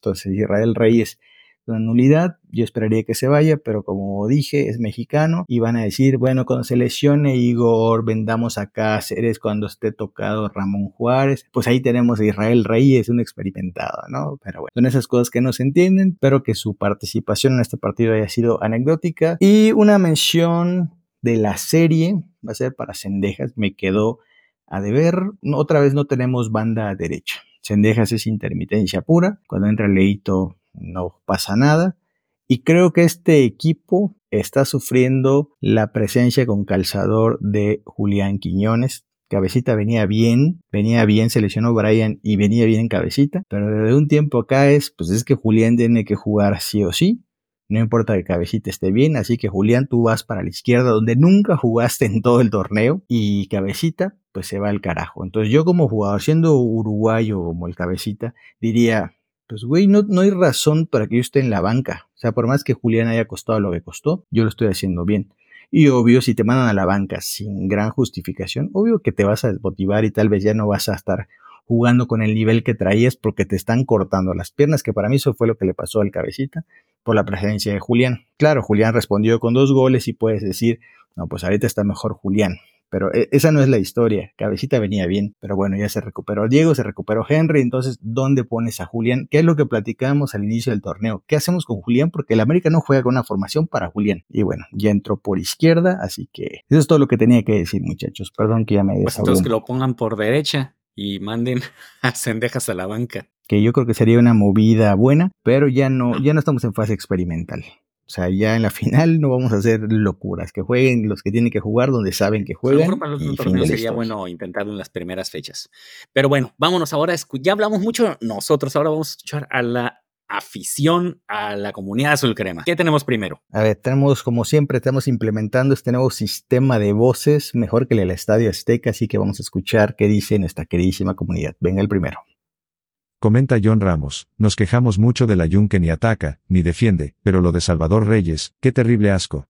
Entonces Israel Reyes una nulidad. Yo esperaría que se vaya, pero como dije, es mexicano y van a decir, bueno, cuando se lesione Igor, vendamos a Cáceres, cuando esté tocado Ramón Juárez, pues ahí tenemos a Israel Reyes, un experimentado, ¿no? Pero bueno, son esas cosas que no se entienden, pero que su participación en este partido haya sido anecdótica. Y una mención de la serie, va a ser para Cendejas, me quedó a deber. Otra vez no tenemos banda derecha. Cendejas es intermitencia pura. Cuando entra Leito no pasa nada. Y creo que este equipo está sufriendo la presencia con calzador de Julián Quiñones. Cabecita venía bien, venía bien, se lesionó Brian y venía bien en cabecita, pero desde un tiempo acá es, pues es que Julián tiene que jugar sí o sí, no importa que Cabecita esté bien, así que Julián tú vas para la izquierda donde nunca jugaste en todo el torneo y Cabecita pues se va al carajo. Entonces yo como jugador, siendo uruguayo como el Cabecita, diría, pues güey, no, no hay razón para que yo esté en la banca. O sea, por más que Julián haya costado lo que costó, yo lo estoy haciendo bien. Y obvio, si te mandan a la banca sin gran justificación, obvio que te vas a desmotivar y tal vez ya no vas a estar jugando con el nivel que traías porque te están cortando las piernas, que para mí eso fue lo que le pasó al cabecita por la presencia de Julián. Claro, Julián respondió con dos goles y puedes decir, no, pues ahorita está mejor Julián. Pero e, esa no es la historia. Cabecita venía bien, pero bueno, ya se recuperó Diego, se recuperó Henry. Entonces, ¿dónde pones a Julián? ¿Qué es lo que platicamos al inicio del torneo? ¿Qué hacemos con Julián? Porque el América no juega con una formación para Julián. Y bueno, ya entró por izquierda, así que eso es todo lo que tenía que decir, muchachos. Perdón que ya me Pues entonces que lo pongan por derecha y manden a Cendejas a la banca. Que yo creo que sería una movida buena, pero ya no, ya no estamos en fase experimental. O sea, ya en la final no vamos a hacer locuras, que jueguen los que tienen que jugar donde saben que juegan. para los torneos sería bueno intentarlo en las primeras fechas. Pero bueno, vámonos ahora, ya hablamos mucho nosotros, ahora vamos a escuchar a la afición a la comunidad azul crema. ¿Qué tenemos primero? A ver, tenemos como siempre, estamos implementando este nuevo sistema de voces, mejor que el del Estadio Azteca, así que vamos a escuchar qué dice nuestra queridísima comunidad. Venga el primero. Comenta John Ramos, nos quejamos mucho de la Jun que ni ataca, ni defiende, pero lo de Salvador Reyes, qué terrible asco.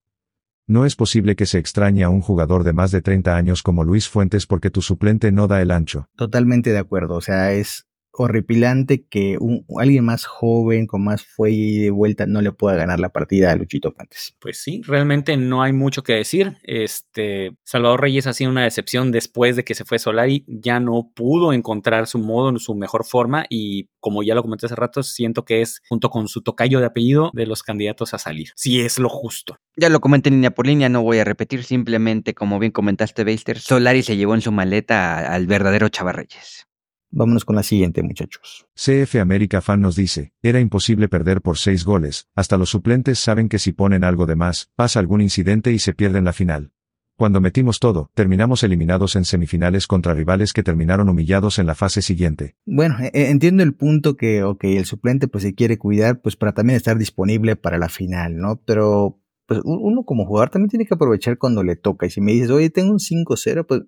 No es posible que se extrañe a un jugador de más de 30 años como Luis Fuentes porque tu suplente no da el ancho. Totalmente de acuerdo, o sea, es horripilante que un, alguien más joven, con más fuelle y de vuelta, no le pueda ganar la partida a Luchito Fuentes. Pues sí, realmente no hay mucho que decir. Este Salvador Reyes ha sido una decepción después de que se fue Solari, ya no pudo encontrar su modo en su mejor forma y como ya lo comenté hace rato, siento que es junto con su tocayo de apellido de los candidatos a salir. Si es lo justo. Ya lo comenté línea por línea, no voy a repetir, simplemente como bien comentaste, Beister, Solari se llevó en su maleta al verdadero Chavarreyes. Vámonos con la siguiente, muchachos. CF América Fan nos dice, era imposible perder por seis goles, hasta los suplentes saben que si ponen algo de más, pasa algún incidente y se pierden la final. Cuando metimos todo, terminamos eliminados en semifinales contra rivales que terminaron humillados en la fase siguiente. Bueno, e, entiendo el punto que, ok, el suplente pues se quiere cuidar pues para también estar disponible para la final, ¿no? Pero pues uno como jugador también tiene que aprovechar cuando le toca. Y si me dices, oye, tengo un 5-0, pues,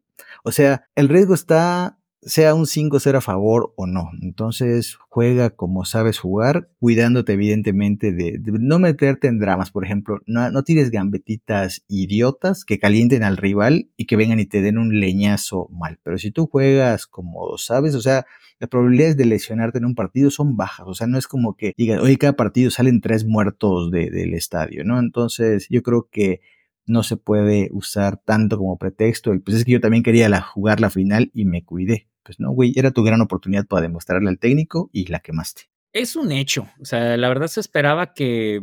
o sea, el riesgo está sea un 5-0 a favor o no. Entonces juega como sabes jugar, cuidándote evidentemente de, no meterte en dramas. Por ejemplo, no, tires gambetitas idiotas que calienten al rival y que vengan y te den un leñazo mal. Pero si tú juegas como sabes, o sea, las probabilidades de lesionarte en un partido son bajas. O sea, no es como que digas, oye, cada partido salen tres muertos de, del estadio, ¿no? Entonces yo creo que no se puede usar tanto como pretexto. Pues es que yo también quería jugar la final y me cuidé pues no, güey, era tu gran oportunidad para demostrarle al técnico y la quemaste. Es un hecho. O sea, la verdad se esperaba que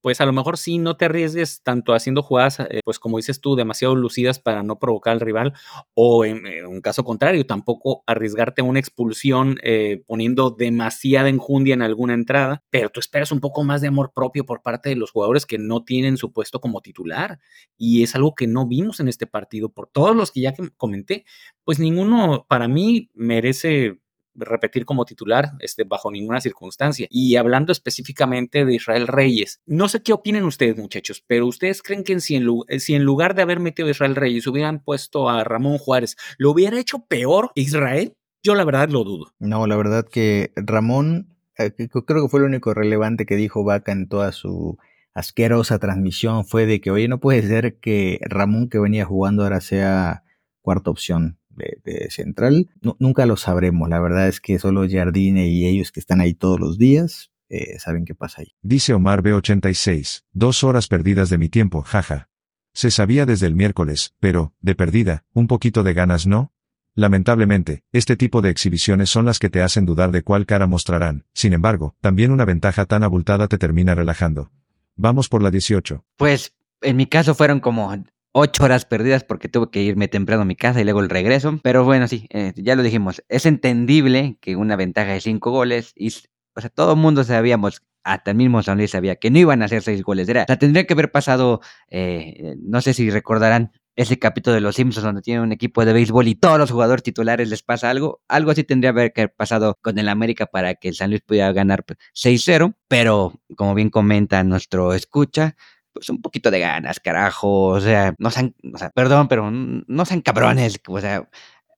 pues a lo mejor sí no te arriesgues tanto haciendo jugadas, eh, pues como dices tú, demasiado lucidas para no provocar al rival, o en, un caso contrario, tampoco arriesgarte a una expulsión eh, poniendo demasiada enjundia en alguna entrada, pero tú esperas un poco más de amor propio por parte de los jugadores que no tienen su puesto como titular, y es algo que no vimos en este partido por todos los que ya comenté, pues ninguno para mí merece repetir como titular este, bajo ninguna circunstancia. Y hablando específicamente de Israel Reyes, no sé qué opinen ustedes muchachos, pero ustedes creen que si en, si en lugar de haber metido a Israel Reyes hubieran puesto a Ramón Juárez, ¿lo hubiera hecho peor Israel? Yo la verdad lo dudo. No, la verdad que Ramón, eh, creo que fue lo único relevante que dijo Vaca en toda su asquerosa transmisión fue de que, oye, no puede ser que Ramón que venía jugando ahora sea cuarta opción de, central. nunca lo sabremos. La verdad es que solo Jardine y ellos que están ahí todos los días eh, saben qué pasa ahí. Dice Omar B86. Dos horas perdidas de mi tiempo, jaja. Se sabía desde el miércoles, pero, de perdida, un poquito de ganas, ¿no? Lamentablemente, este tipo de exhibiciones son las que te hacen dudar de cuál cara mostrarán. Sin embargo, también una ventaja tan abultada te termina relajando. Vamos por la 18. Pues, en mi caso fueron como ocho horas perdidas porque tuve que irme temprano a mi casa y luego el regreso. Pero bueno, sí, eh, ya lo dijimos. Es entendible que una ventaja de cinco goles y, o sea, todo el mundo sabíamos, hasta el mismo San Luis sabía que no iban a hacer seis goles. Era, o sea, tendría que haber pasado, eh, no sé si recordarán ese capítulo de Los Simpsons donde tienen un equipo de béisbol y todos los jugadores titulares les pasa algo. Algo así tendría que haber pasado con el América para que el San Luis pudiera ganar 6-0. Pero, como bien comenta nuestro escucha, pues un poquito de ganas, carajo, o sea, no sean, o sea, perdón, pero no sean cabrones, o sea,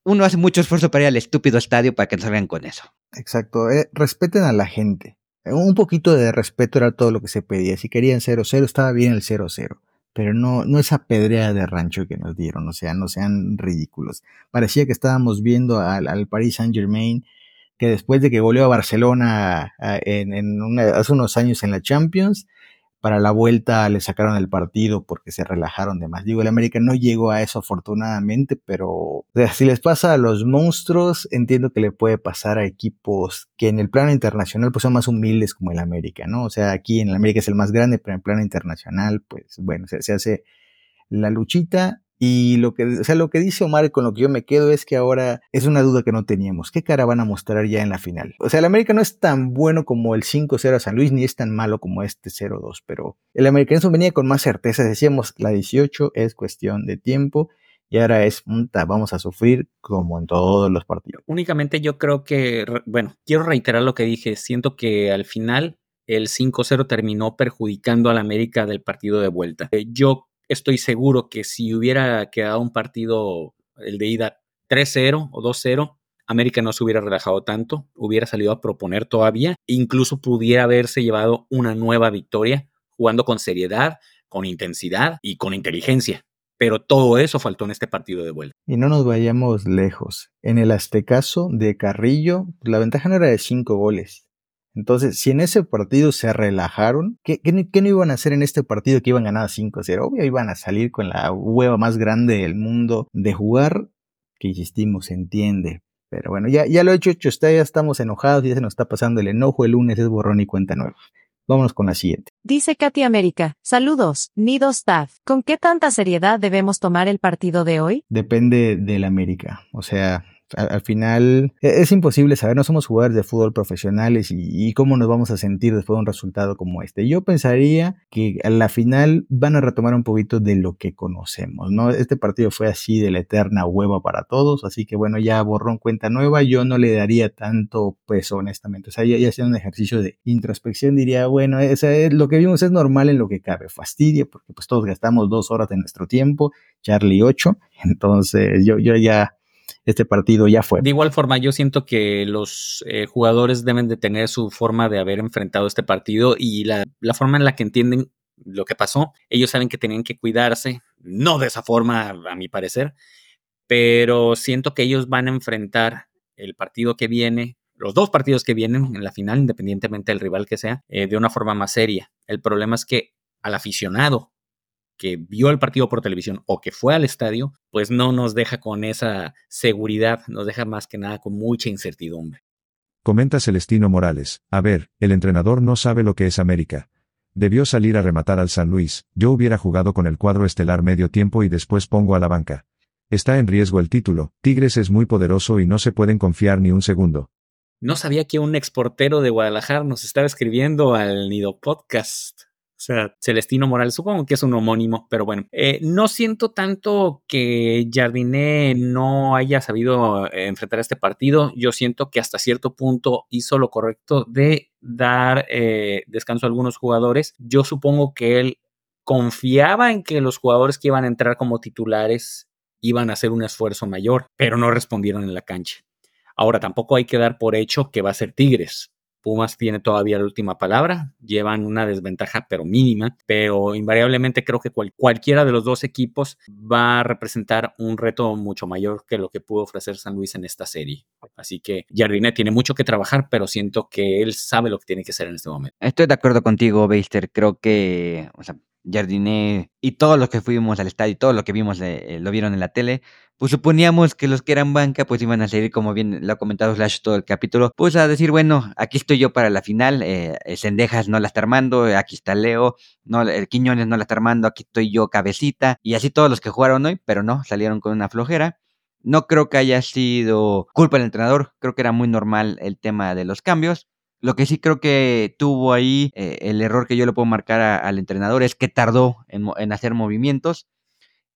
uno hace mucho esfuerzo para ir al estúpido estadio para que salgan con eso. Exacto, eh, respeten a la gente. Un poquito de respeto era todo lo que se pedía. Si querían 0-0, estaba bien el 0-0. Pero no, no esa pedrea de rancho que nos dieron, o sea, no sean ridículos. Parecía que estábamos viendo al, al Paris Saint Germain, que después de que goleó a Barcelona en, en hace unos años en la Champions, para la vuelta le sacaron el partido porque se relajaron de más. Digo, el América no llegó a eso afortunadamente, pero si les pasa a los monstruos, entiendo que le puede pasar a equipos que en el plano internacional pues son más humildes como el América, ¿no? O sea, aquí en el América es el más grande, pero en el plano internacional, pues bueno, se hace la luchita y lo que, o sea, lo que dice Omar con lo que yo me quedo es que ahora es una duda que no teníamos. ¿Qué cara van a mostrar ya en la final? O sea, el América no es tan bueno como el 5-0 a San Luis, ni es tan malo como este 0-2, pero el americanismo venía con más certeza. Decíamos, la 18 es cuestión de tiempo y ahora es, vamos a sufrir como en todos los partidos. Únicamente yo creo que, bueno, quiero reiterar lo que dije. Siento que al final el 5-0 terminó perjudicando al América del partido de vuelta. Eh, yo estoy seguro que si hubiera quedado un partido, el de ida 3-0 o 2-0, América no se hubiera relajado tanto, hubiera salido a proponer todavía, incluso pudiera haberse llevado una nueva victoria jugando con seriedad, con intensidad y con inteligencia. Pero todo eso faltó en este partido de vuelta. Y no nos vayamos lejos. En el Aztecaso de Carrillo, la ventaja no era de 5 goles, entonces, si en ese partido se relajaron, ¿qué, no iban a hacer en este partido que iban ganar 5-0? Obvio, iban a salir con la hueva más grande del mundo de jugar, que insistimos, se entiende. Pero bueno, ya, ya lo he hecho, hecho está, ya estamos enojados, ya se nos está pasando el enojo, el lunes es borrón y cuenta nueva. Vámonos con la siguiente. Dice Katy América, saludos, Nido Staff. ¿Con qué tanta seriedad debemos tomar el partido de hoy? Depende del América. O sea, al, final e, es imposible saber, no somos jugadores de fútbol profesionales y, cómo nos vamos a sentir después de un resultado como este. Yo pensaría que a la final van a retomar un poquito de lo que conocemos, ¿no? Este partido fue así de la eterna hueva para todos, así que bueno, ya borrón cuenta nueva, yo no le daría tanto peso honestamente, o sea, ya, ya haciendo un ejercicio de introspección diría, bueno, lo que vimos es normal en lo que cabe, fastidia, porque pues todos gastamos dos horas de nuestro tiempo, Charlie ocho, entonces yo, yo ya este partido ya fue. De igual forma, yo siento que los eh, jugadores deben de tener su forma de haber enfrentado este partido y la, forma en la que entienden lo que pasó. Ellos saben que tenían que cuidarse, no de esa forma, a mi parecer, pero siento que ellos van a enfrentar el partido que viene, los dos partidos que vienen en la final, independientemente del rival que sea, eh, de una forma más seria. El problema es que al aficionado que vio el partido por televisión o que fue al estadio, pues no nos deja con esa seguridad, nos deja más que nada con mucha incertidumbre. Comenta Celestino Morales, a ver, el entrenador no sabe lo que es América. Debió salir a rematar al San Luis, yo hubiera jugado con el cuadro estelar medio tiempo y después pongo a la banca. Está en riesgo el título, Tigres es muy poderoso y no se pueden confiar ni un segundo. No sabía que un exportero de Guadalajara nos estaba escribiendo al Nido Podcast. Sea, Celestino Morales, supongo que es un homónimo, pero bueno, eh, no siento tanto que Jardiné no haya sabido eh, enfrentar este partido. Yo siento que hasta cierto punto hizo lo correcto de dar eh, descanso a algunos jugadores. Yo supongo que él confiaba en que los jugadores que iban a entrar como titulares iban a hacer un esfuerzo mayor, pero no respondieron en la cancha. Ahora, tampoco hay que dar por hecho que va a ser Tigres. Pumas tiene todavía la última palabra, llevan una desventaja pero mínima, pero invariablemente creo que cualquiera de los dos equipos va a representar un reto mucho mayor que lo que pudo ofrecer San Luis en esta serie. Así que Jardinet tiene mucho que trabajar, pero siento que él sabe lo que tiene que hacer en este momento. Estoy de acuerdo contigo, Beister. Creo que, Jardiné y todos los que fuimos al estadio y todo lo que vimos eh, lo vieron en la tele, pues suponíamos que los que eran banca pues iban a seguir, como bien lo ha comentado Slash todo el capítulo, pues a decir, bueno, aquí estoy yo para la final, eh, Sendejas no la está armando, aquí está Leo, no, el Quiñones no la está armando, aquí estoy yo cabecita, y así todos los que jugaron hoy, pero no, salieron con una flojera. No creo que haya sido culpa del entrenador, creo que era muy normal el tema de los cambios. Lo que sí creo que tuvo ahí eh, el error que yo le puedo marcar al entrenador es que tardó en, hacer movimientos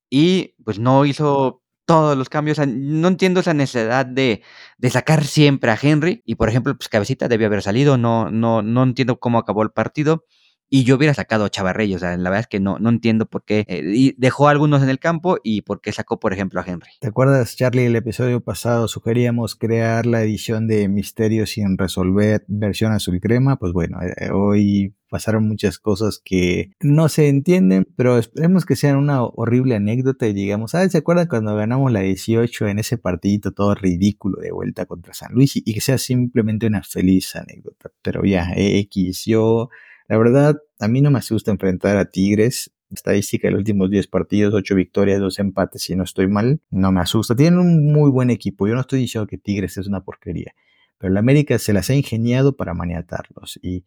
y pues no hizo todos los cambios. No entiendo esa necesidad de, de, sacar siempre a Henry. Y por ejemplo, pues Cabecita debió haber salido. No, no, no entiendo cómo acabó el partido y yo hubiera sacado a Chavarrey, o sea, la verdad es que no, no entiendo por qué eh, dejó a algunos en el campo y por qué sacó, por ejemplo, a Henry. ¿Te acuerdas, Charlie, el episodio pasado sugeríamos crear la edición de Misterios sin resolver versión azul crema? Pues bueno, eh, hoy pasaron muchas cosas que no se entienden, pero esperemos que sean una horrible anécdota y digamos, ah, ¿se acuerdan cuando ganamos la 18 en ese partidito todo ridículo de vuelta contra San Luis? Y, y que sea simplemente una feliz anécdota. Pero ya, X, yo la verdad, a mí no me asusta enfrentar a Tigres. Estadística de los últimos 10 partidos, 8 victorias, 2 empates, si no estoy mal. No me asusta. Tienen un muy buen equipo. Yo no estoy diciendo que Tigres es una porquería. Pero la América se las ha ingeniado para maniatarlos. Y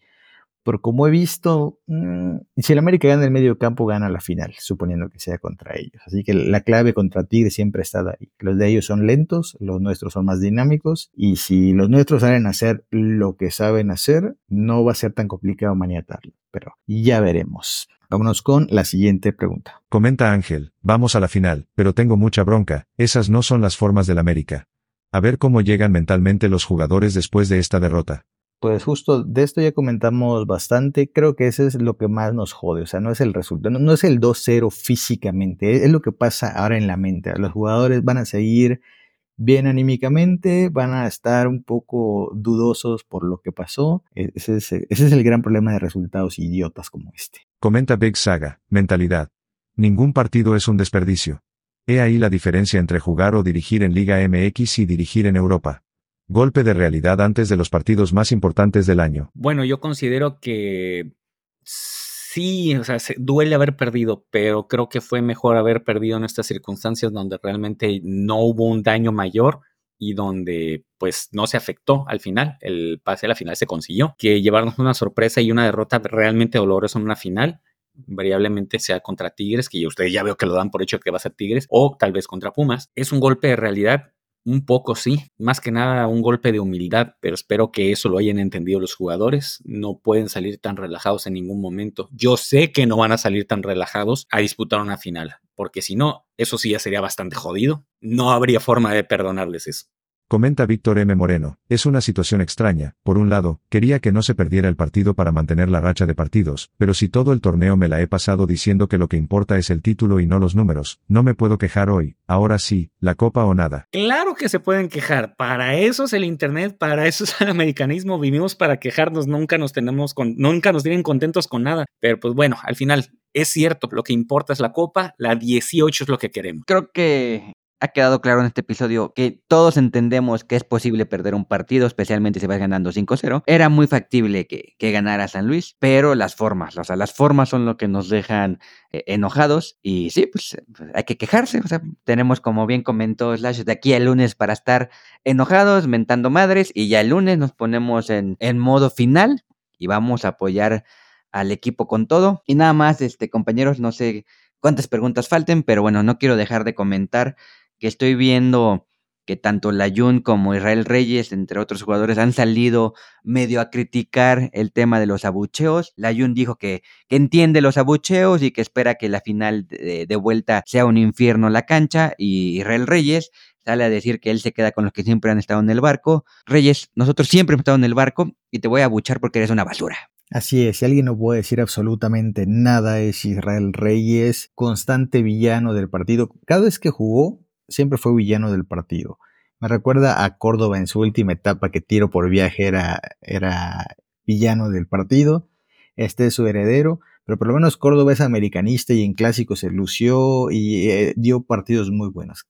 por como he visto, mm, si el América gana el medio campo, gana la final, suponiendo que sea contra ellos. Así que la clave contra Tigre siempre está ahí. Los de ellos son lentos, los nuestros son más dinámicos, y si los nuestros saben hacer lo que saben hacer, no va a ser tan complicado maniatarlo. Pero ya veremos. Vámonos con la siguiente pregunta. Comenta Ángel, vamos a la final, pero tengo mucha bronca, esas no son las formas del América. A ver cómo llegan mentalmente los jugadores después de esta derrota. Pues justo de esto ya comentamos bastante, creo que eso es lo que más nos jode, o sea, no es el resultado, no, es el 2-0 físicamente, es lo que pasa ahora en la mente, los jugadores van a seguir bien anímicamente, van a estar un poco dudosos por lo que pasó, e, ese es, ese es el gran problema de resultados idiotas como este. Comenta Big Saga, mentalidad. Ningún partido es un desperdicio. He ahí la diferencia entre jugar o dirigir en Liga MX y dirigir en Europa. Golpe de realidad antes de los partidos más importantes del año. Bueno, yo considero que sí, o sea, duele haber perdido, pero creo que fue mejor haber perdido en estas circunstancias donde realmente no hubo un daño mayor y donde pues no se afectó al final, el pase a la final se consiguió, que llevarnos una sorpresa y una derrota realmente dolorosa en una final, variablemente sea contra Tigres, que ustedes ya veo que lo dan por hecho que va a ser Tigres, o tal vez contra Pumas, es un golpe de realidad un poco sí, más que nada un golpe de humildad, pero espero que eso lo hayan entendido los jugadores. No pueden salir tan relajados en ningún momento. Yo sé que no van a salir tan relajados a disputar una final, porque si no, eso sí ya sería bastante jodido. No habría forma de perdonarles eso. Comenta Víctor M. Moreno, es una situación extraña, por un lado, quería que no se perdiera el partido para mantener la racha de partidos, pero si todo el torneo me la he pasado diciendo que lo que importa es el título y no los números, no me puedo quejar hoy, ahora sí, la copa o nada. Claro que se pueden quejar, para eso es el Internet, para eso es el americanismo, vivimos para quejarnos, nunca nos tenemos con, nunca nos tienen contentos con nada, pero pues bueno, al final es cierto, lo que importa es la copa, la 18 es lo que queremos. Creo que ha quedado claro en este episodio que todos entendemos que es posible perder un partido, especialmente si vas ganando 5-0. Era muy factible que, que, ganara San Luis, pero las formas, o sea, las formas son lo que nos dejan eh, enojados y sí, pues, pues, hay que quejarse. O sea, tenemos, como bien comentó Slash, de aquí al lunes para estar enojados, mentando madres y ya el lunes nos ponemos en, en modo final y vamos a apoyar al equipo con todo. Y nada más, este, compañeros, no sé cuántas preguntas falten, pero bueno, no quiero dejar de comentar que estoy viendo que tanto Layun como Israel Reyes, entre otros jugadores, han salido medio a criticar el tema de los abucheos. Layun dijo que, entiende los abucheos y que espera que la final de, de vuelta sea un infierno la cancha. Y Israel Reyes sale a decir que él se queda con los que siempre han estado en el barco. Reyes, nosotros siempre hemos estado en el barco y te voy a abuchar porque eres una basura. Así es, si alguien no puede decir absolutamente nada es Israel Reyes, constante villano del partido. Cada vez que jugó, siempre fue villano del partido. Me recuerda a Córdoba en su última etapa que tiro por viaje era, era villano del partido. Este es su heredero, pero por lo menos Córdoba es americanista y en clásico se lució y eh, dio partidos muy buenos.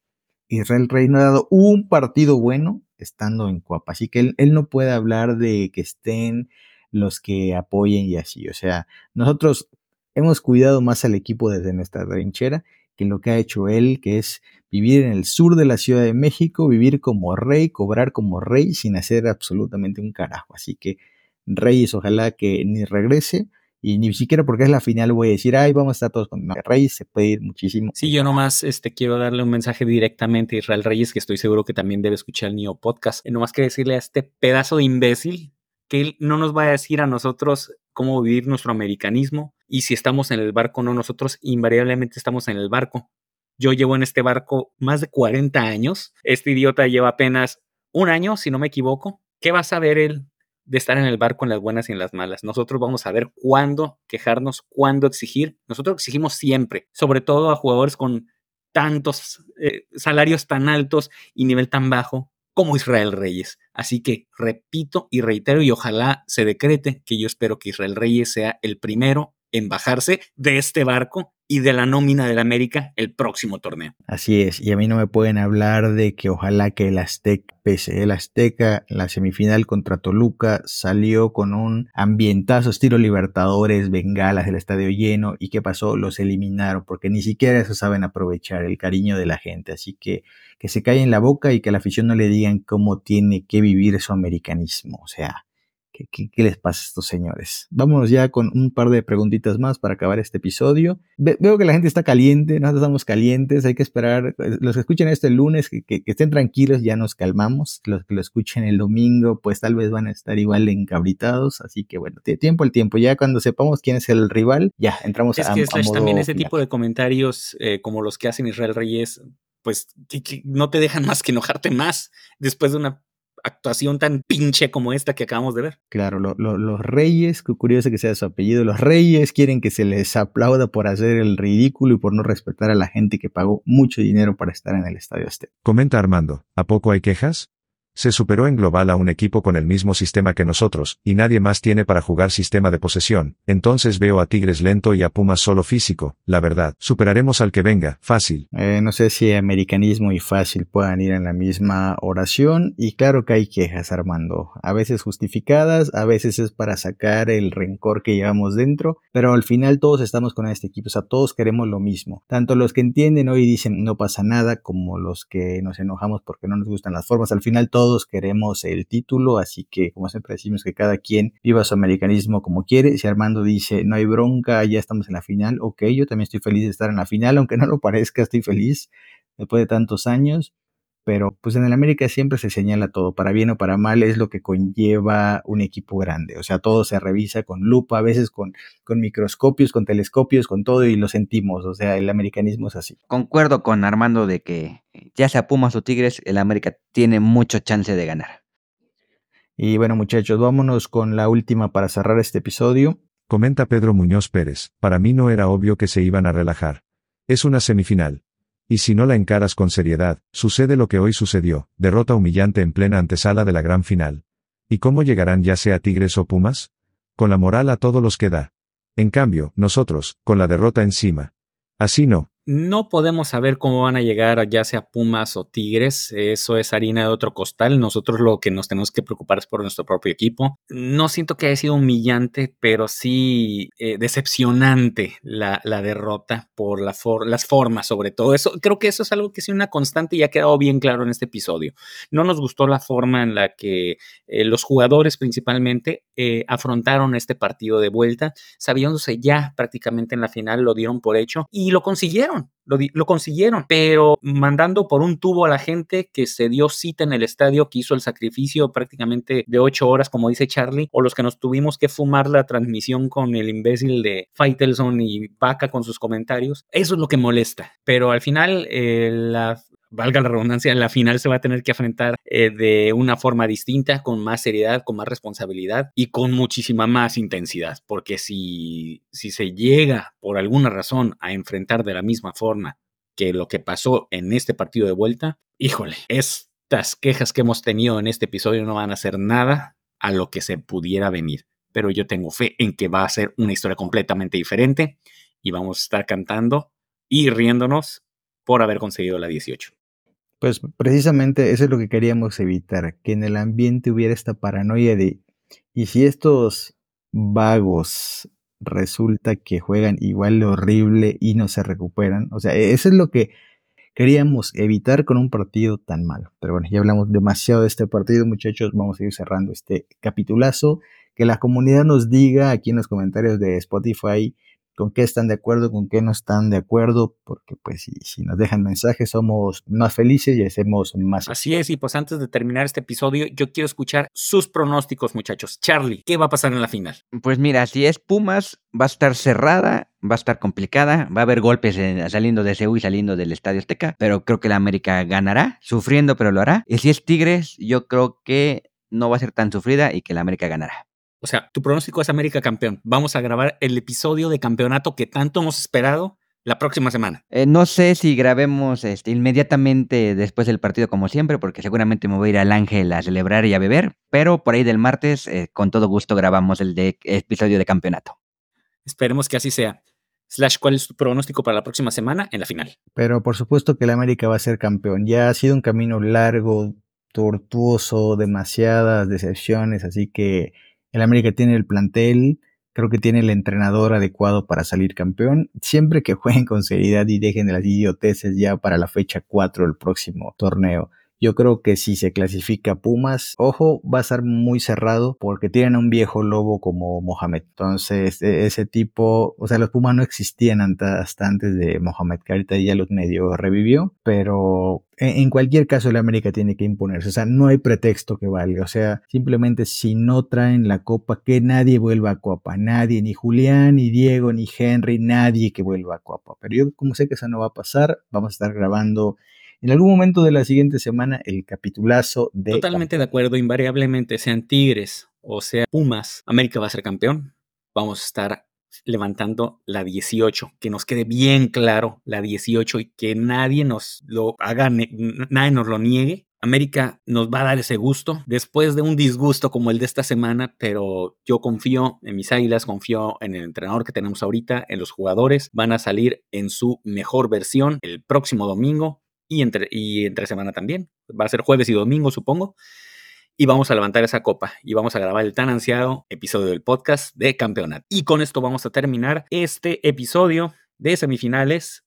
Israel Rey no ha dado un partido bueno estando en Cuapa, así que él, él no puede hablar de que estén los que apoyen y así. O sea, nosotros hemos cuidado más al equipo desde nuestra trinchera que lo que ha hecho él, que es vivir en el sur de la Ciudad de México, vivir como rey, cobrar como rey sin hacer absolutamente un carajo. Así que Reyes, ojalá que ni regrese. Y ni siquiera porque es la final voy a decir, ay, vamos a estar todos con Reyes, se puede ir muchísimo. Sí, yo nomás este, quiero darle un mensaje directamente a Israel Reyes, que estoy seguro que también debe escuchar el Neo Podcast. Nomás que decirle a este pedazo de imbécil que él no nos va a decir a nosotros cómo vivir nuestro americanismo y si estamos en el barco o no, nosotros invariablemente estamos en el barco. Yo llevo en este barco más de 40 años, este idiota lleva apenas un año, si no me equivoco. ¿Qué va a saber él de estar en el barco en las buenas y en las malas? Nosotros vamos a ver cuándo quejarnos, cuándo exigir. Nosotros exigimos siempre, sobre todo a jugadores con tantos eh, salarios tan altos y nivel tan bajo como Israel Reyes. Así que repito y reitero y ojalá se decrete que yo espero que Israel Reyes sea el primero en bajarse de este barco y de la nómina del América el próximo torneo. Así es, y a mí no me pueden hablar de que ojalá que el Azteca, pese el Azteca, la semifinal contra Toluca salió con un ambientazo estilo Libertadores, bengalas, el estadio lleno, y qué pasó, los eliminaron, porque ni siquiera eso saben aprovechar, el cariño de la gente, así que que se en la boca y que a la afición no le digan cómo tiene que vivir su americanismo, o sea, ¿Qué, les pasa a estos señores? Vámonos ya con un par de preguntitas más para acabar este episodio. veo que la gente está caliente, nosotros estamos calientes, hay que esperar. Eh, los que escuchen esto el lunes, que, estén tranquilos, ya nos calmamos. Los que lo escuchen el domingo, pues tal vez van a estar igual encabritados. Así que bueno, tiempo el tiempo. Ya cuando sepamos quién es el rival, ya entramos es a, que es también ese tipo de comentarios eh, como los que hacen Israel Reyes, pues que no te dejan más que enojarte más después de una actuación tan pinche como esta que acabamos de ver. Claro, los reyes, qué curioso que sea su apellido, los reyes quieren que se les aplauda por hacer el ridículo y por no respetar a la gente que pagó mucho dinero para estar en el Estadio Azteca. Comenta Armando, ¿a poco hay quejas? Se superó en global a un equipo con el mismo sistema que nosotros, y nadie más tiene para jugar sistema de posesión, entonces veo a Tigres lento y a Pumas solo físico, la verdad, superaremos al que venga, fácil. Eh, no sé si americanismo y fácil puedan ir en la misma oración, y claro que hay quejas, Armando, a veces justificadas, a veces es para sacar el rencor que llevamos dentro, pero al final todos estamos con este equipo, o sea, todos queremos lo mismo, tanto los que entienden hoy dicen no pasa nada, como los que nos enojamos porque no nos gustan las formas, al final todos todos queremos el título, así que como siempre decimos que cada quien viva su americanismo como quiere. Si Armando dice no hay bronca, ya estamos en la final, ok, yo también estoy feliz de estar en la final, aunque no lo parezca, estoy feliz después de tantos años. Pero pues en el América siempre se señala todo, para bien o para mal, es lo que conlleva un equipo grande. O sea, todo se revisa con lupa, a veces con, con microscopios, con telescopios, con todo y lo sentimos. O sea, el americanismo es así. Concuerdo con Armando de que ya sea Pumas o Tigres, el América tiene mucho chance de ganar. Y bueno, muchachos, vámonos con la última para cerrar este episodio. Comenta Pedro Muñoz Pérez, para mí no era obvio que se iban a relajar. Es una semifinal. Y si no la encaras con seriedad, sucede lo que hoy sucedió, derrota humillante en plena antesala de la gran final. ¿Y cómo llegarán ya sea Tigres o Pumas? Con la moral a todos los que da. En cambio, nosotros, con la derrota encima. Así no, no podemos saber cómo van a llegar ya sea Pumas o Tigres, eso es harina de otro costal, nosotros lo que nos tenemos que preocupar es por nuestro propio equipo. No siento que haya sido humillante, pero sí eh, decepcionante la, derrota por la las formas sobre todo. Eso, creo que eso es algo que es una constante y ha quedado bien claro en este episodio. No nos gustó la forma en la que eh, los jugadores principalmente eh, afrontaron este partido de vuelta, sabiéndose ya prácticamente en la final, lo dieron por hecho y lo consiguieron lo, consiguieron, pero mandando por un tubo a la gente que se dio cita en el estadio, que hizo el sacrificio prácticamente de ocho horas, como dice Charlie, o los que nos tuvimos que fumar la transmisión con el imbécil de Faitelson y Vaca con sus comentarios. Eso es lo que molesta. Pero al final, eh, la valga la redundancia, la final se va a tener que enfrentar eh, de una forma distinta, con más seriedad, con más responsabilidad y con muchísima más intensidad, porque si, si se llega por alguna razón a enfrentar de la misma forma que lo que pasó en este partido de vuelta, híjole, estas quejas que hemos tenido en este episodio no van a hacer nada a lo que se pudiera venir, pero yo tengo fe en que va a ser una historia completamente diferente y vamos a estar cantando y riéndonos por haber conseguido la 18. Pues precisamente eso es lo que queríamos evitar, que en el ambiente hubiera esta paranoia de, y si estos vagos resulta que juegan igual de horrible y no se recuperan, o sea, eso es lo que queríamos evitar con un partido tan malo. Pero bueno, ya hablamos demasiado de este partido, muchachos, vamos a ir cerrando este capitulazo. Que la comunidad nos diga aquí en los comentarios de Spotify con qué están de acuerdo, con qué no están de acuerdo, porque pues si, si, nos dejan mensajes somos más felices y hacemos más. Así es, y pues antes de terminar este episodio, yo quiero escuchar sus pronósticos, muchachos. Charlie, ¿qué va a pasar en la final? Pues mira, si es Pumas, va a estar cerrada, va a estar complicada, va a haber golpes en, saliendo de CEU y saliendo del Estadio Azteca, pero creo que la América ganará, sufriendo, pero lo hará. Y si es Tigres, yo creo que no va a ser tan sufrida y que la América ganará. O sea, tu pronóstico es América campeón. Vamos a grabar el episodio de campeonato que tanto hemos esperado la próxima semana. Eh, no sé si grabemos este, inmediatamente después del partido como siempre, porque seguramente me voy a ir al Ángel a celebrar y a beber, pero por ahí del martes, eh, con todo gusto grabamos el de, episodio de campeonato. Esperemos que así sea. Slash, ¿cuál es tu pronóstico para la próxima semana en la final? Pero por supuesto que el América va a ser campeón. Ya ha sido un camino largo, tortuoso, demasiadas decepciones, así que el América tiene el plantel, creo que tiene el entrenador adecuado para salir campeón. Siempre que jueguen con seriedad y dejen de las idioteces ya para la fecha 4 del próximo torneo. Yo creo que si se clasifica Pumas, ojo, va a estar muy cerrado porque tienen a un viejo lobo como Mohamed. Entonces, e, ese tipo, o sea, los Pumas no existían hasta antes de Mohamed, que ahorita ya los medio revivió, pero en cualquier caso el América tiene que imponerse, o sea, no hay pretexto que valga, o sea, simplemente si no traen la copa, que nadie vuelva a copa, nadie, ni Julián, ni Diego, ni Henry, nadie que vuelva a copa. Pero yo como sé que eso no va a pasar, vamos a estar grabando en algún momento de la siguiente semana el capitulazo de... Totalmente de acuerdo, invariablemente, sean Tigres o sea Pumas, América va a ser campeón. Vamos a estar levantando la 18, que nos quede bien claro la 18 y que nadie nos lo haga, nadie nos lo niegue. América nos va a dar ese gusto después de un disgusto como el de esta semana, pero yo confío en mis águilas, confío en el entrenador que tenemos ahorita, en los jugadores, van a salir en su mejor versión el próximo domingo y entre, y entre semana también. Va a ser jueves y domingo, supongo. Y vamos a levantar esa copa y vamos a grabar el tan ansiado episodio del podcast de campeonato. Y con esto vamos a terminar este episodio de semifinales.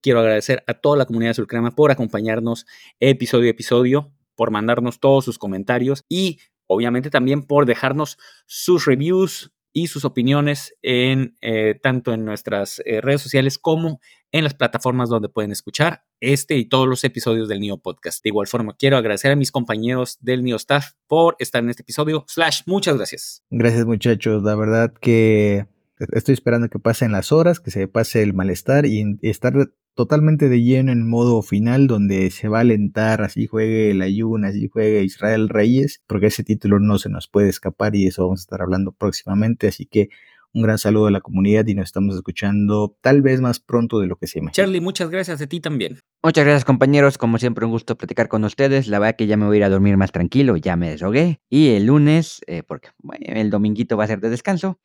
Quiero agradecer a toda la comunidad de Sulcrema por acompañarnos episodio a episodio, por mandarnos todos sus comentarios y obviamente también por dejarnos sus reviews, y sus opiniones en eh, tanto en nuestras eh, redes sociales como en las plataformas donde pueden escuchar este y todos los episodios del NIO Podcast. De igual forma, quiero agradecer a mis compañeros del NIO Staff por estar en este episodio. Slash, muchas gracias. Gracias muchachos, la verdad que estoy esperando que pasen las horas, que se pase el malestar y estar totalmente de lleno en modo final donde se va a alentar, así juegue el Ayun, así juegue Israel Reyes, porque ese título no se nos puede escapar y eso vamos a estar hablando próximamente, así que un gran saludo a la comunidad y nos estamos escuchando tal vez más pronto de lo que se imagina. Charlie, muchas gracias a ti también. Muchas gracias compañeros, como siempre un gusto platicar con ustedes, la verdad que ya me voy a ir a dormir más tranquilo, ya me deshogué y el lunes, eh, porque el dominguito va a ser de descanso,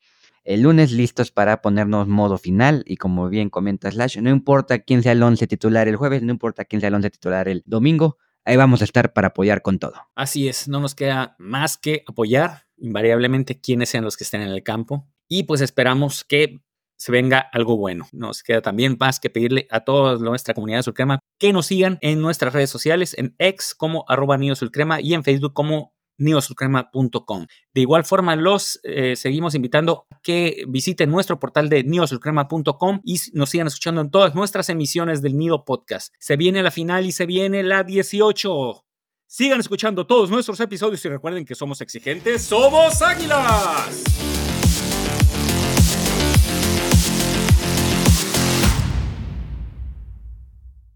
el lunes listos para ponernos modo final y como bien comenta Slash, no importa quién sea el 11 titular el jueves, no importa quién sea el 11 titular el domingo, ahí vamos a estar para apoyar con todo. Así es, no nos queda más que apoyar invariablemente quienes sean los que estén en el campo y pues esperamos que se venga algo bueno. Nos queda también más que pedirle a toda nuestra comunidad de Sulcrema que nos sigan en nuestras redes sociales, en X como arroba Sulcrema y en Facebook como neosulcrema.com. De igual forma, los eh, seguimos invitando a que visiten nuestro portal de neosulcrema.com y nos sigan escuchando en todas nuestras emisiones del Nido Podcast. Se viene la final y se viene la 18. Sigan escuchando todos nuestros episodios y recuerden que somos exigentes, somos águilas.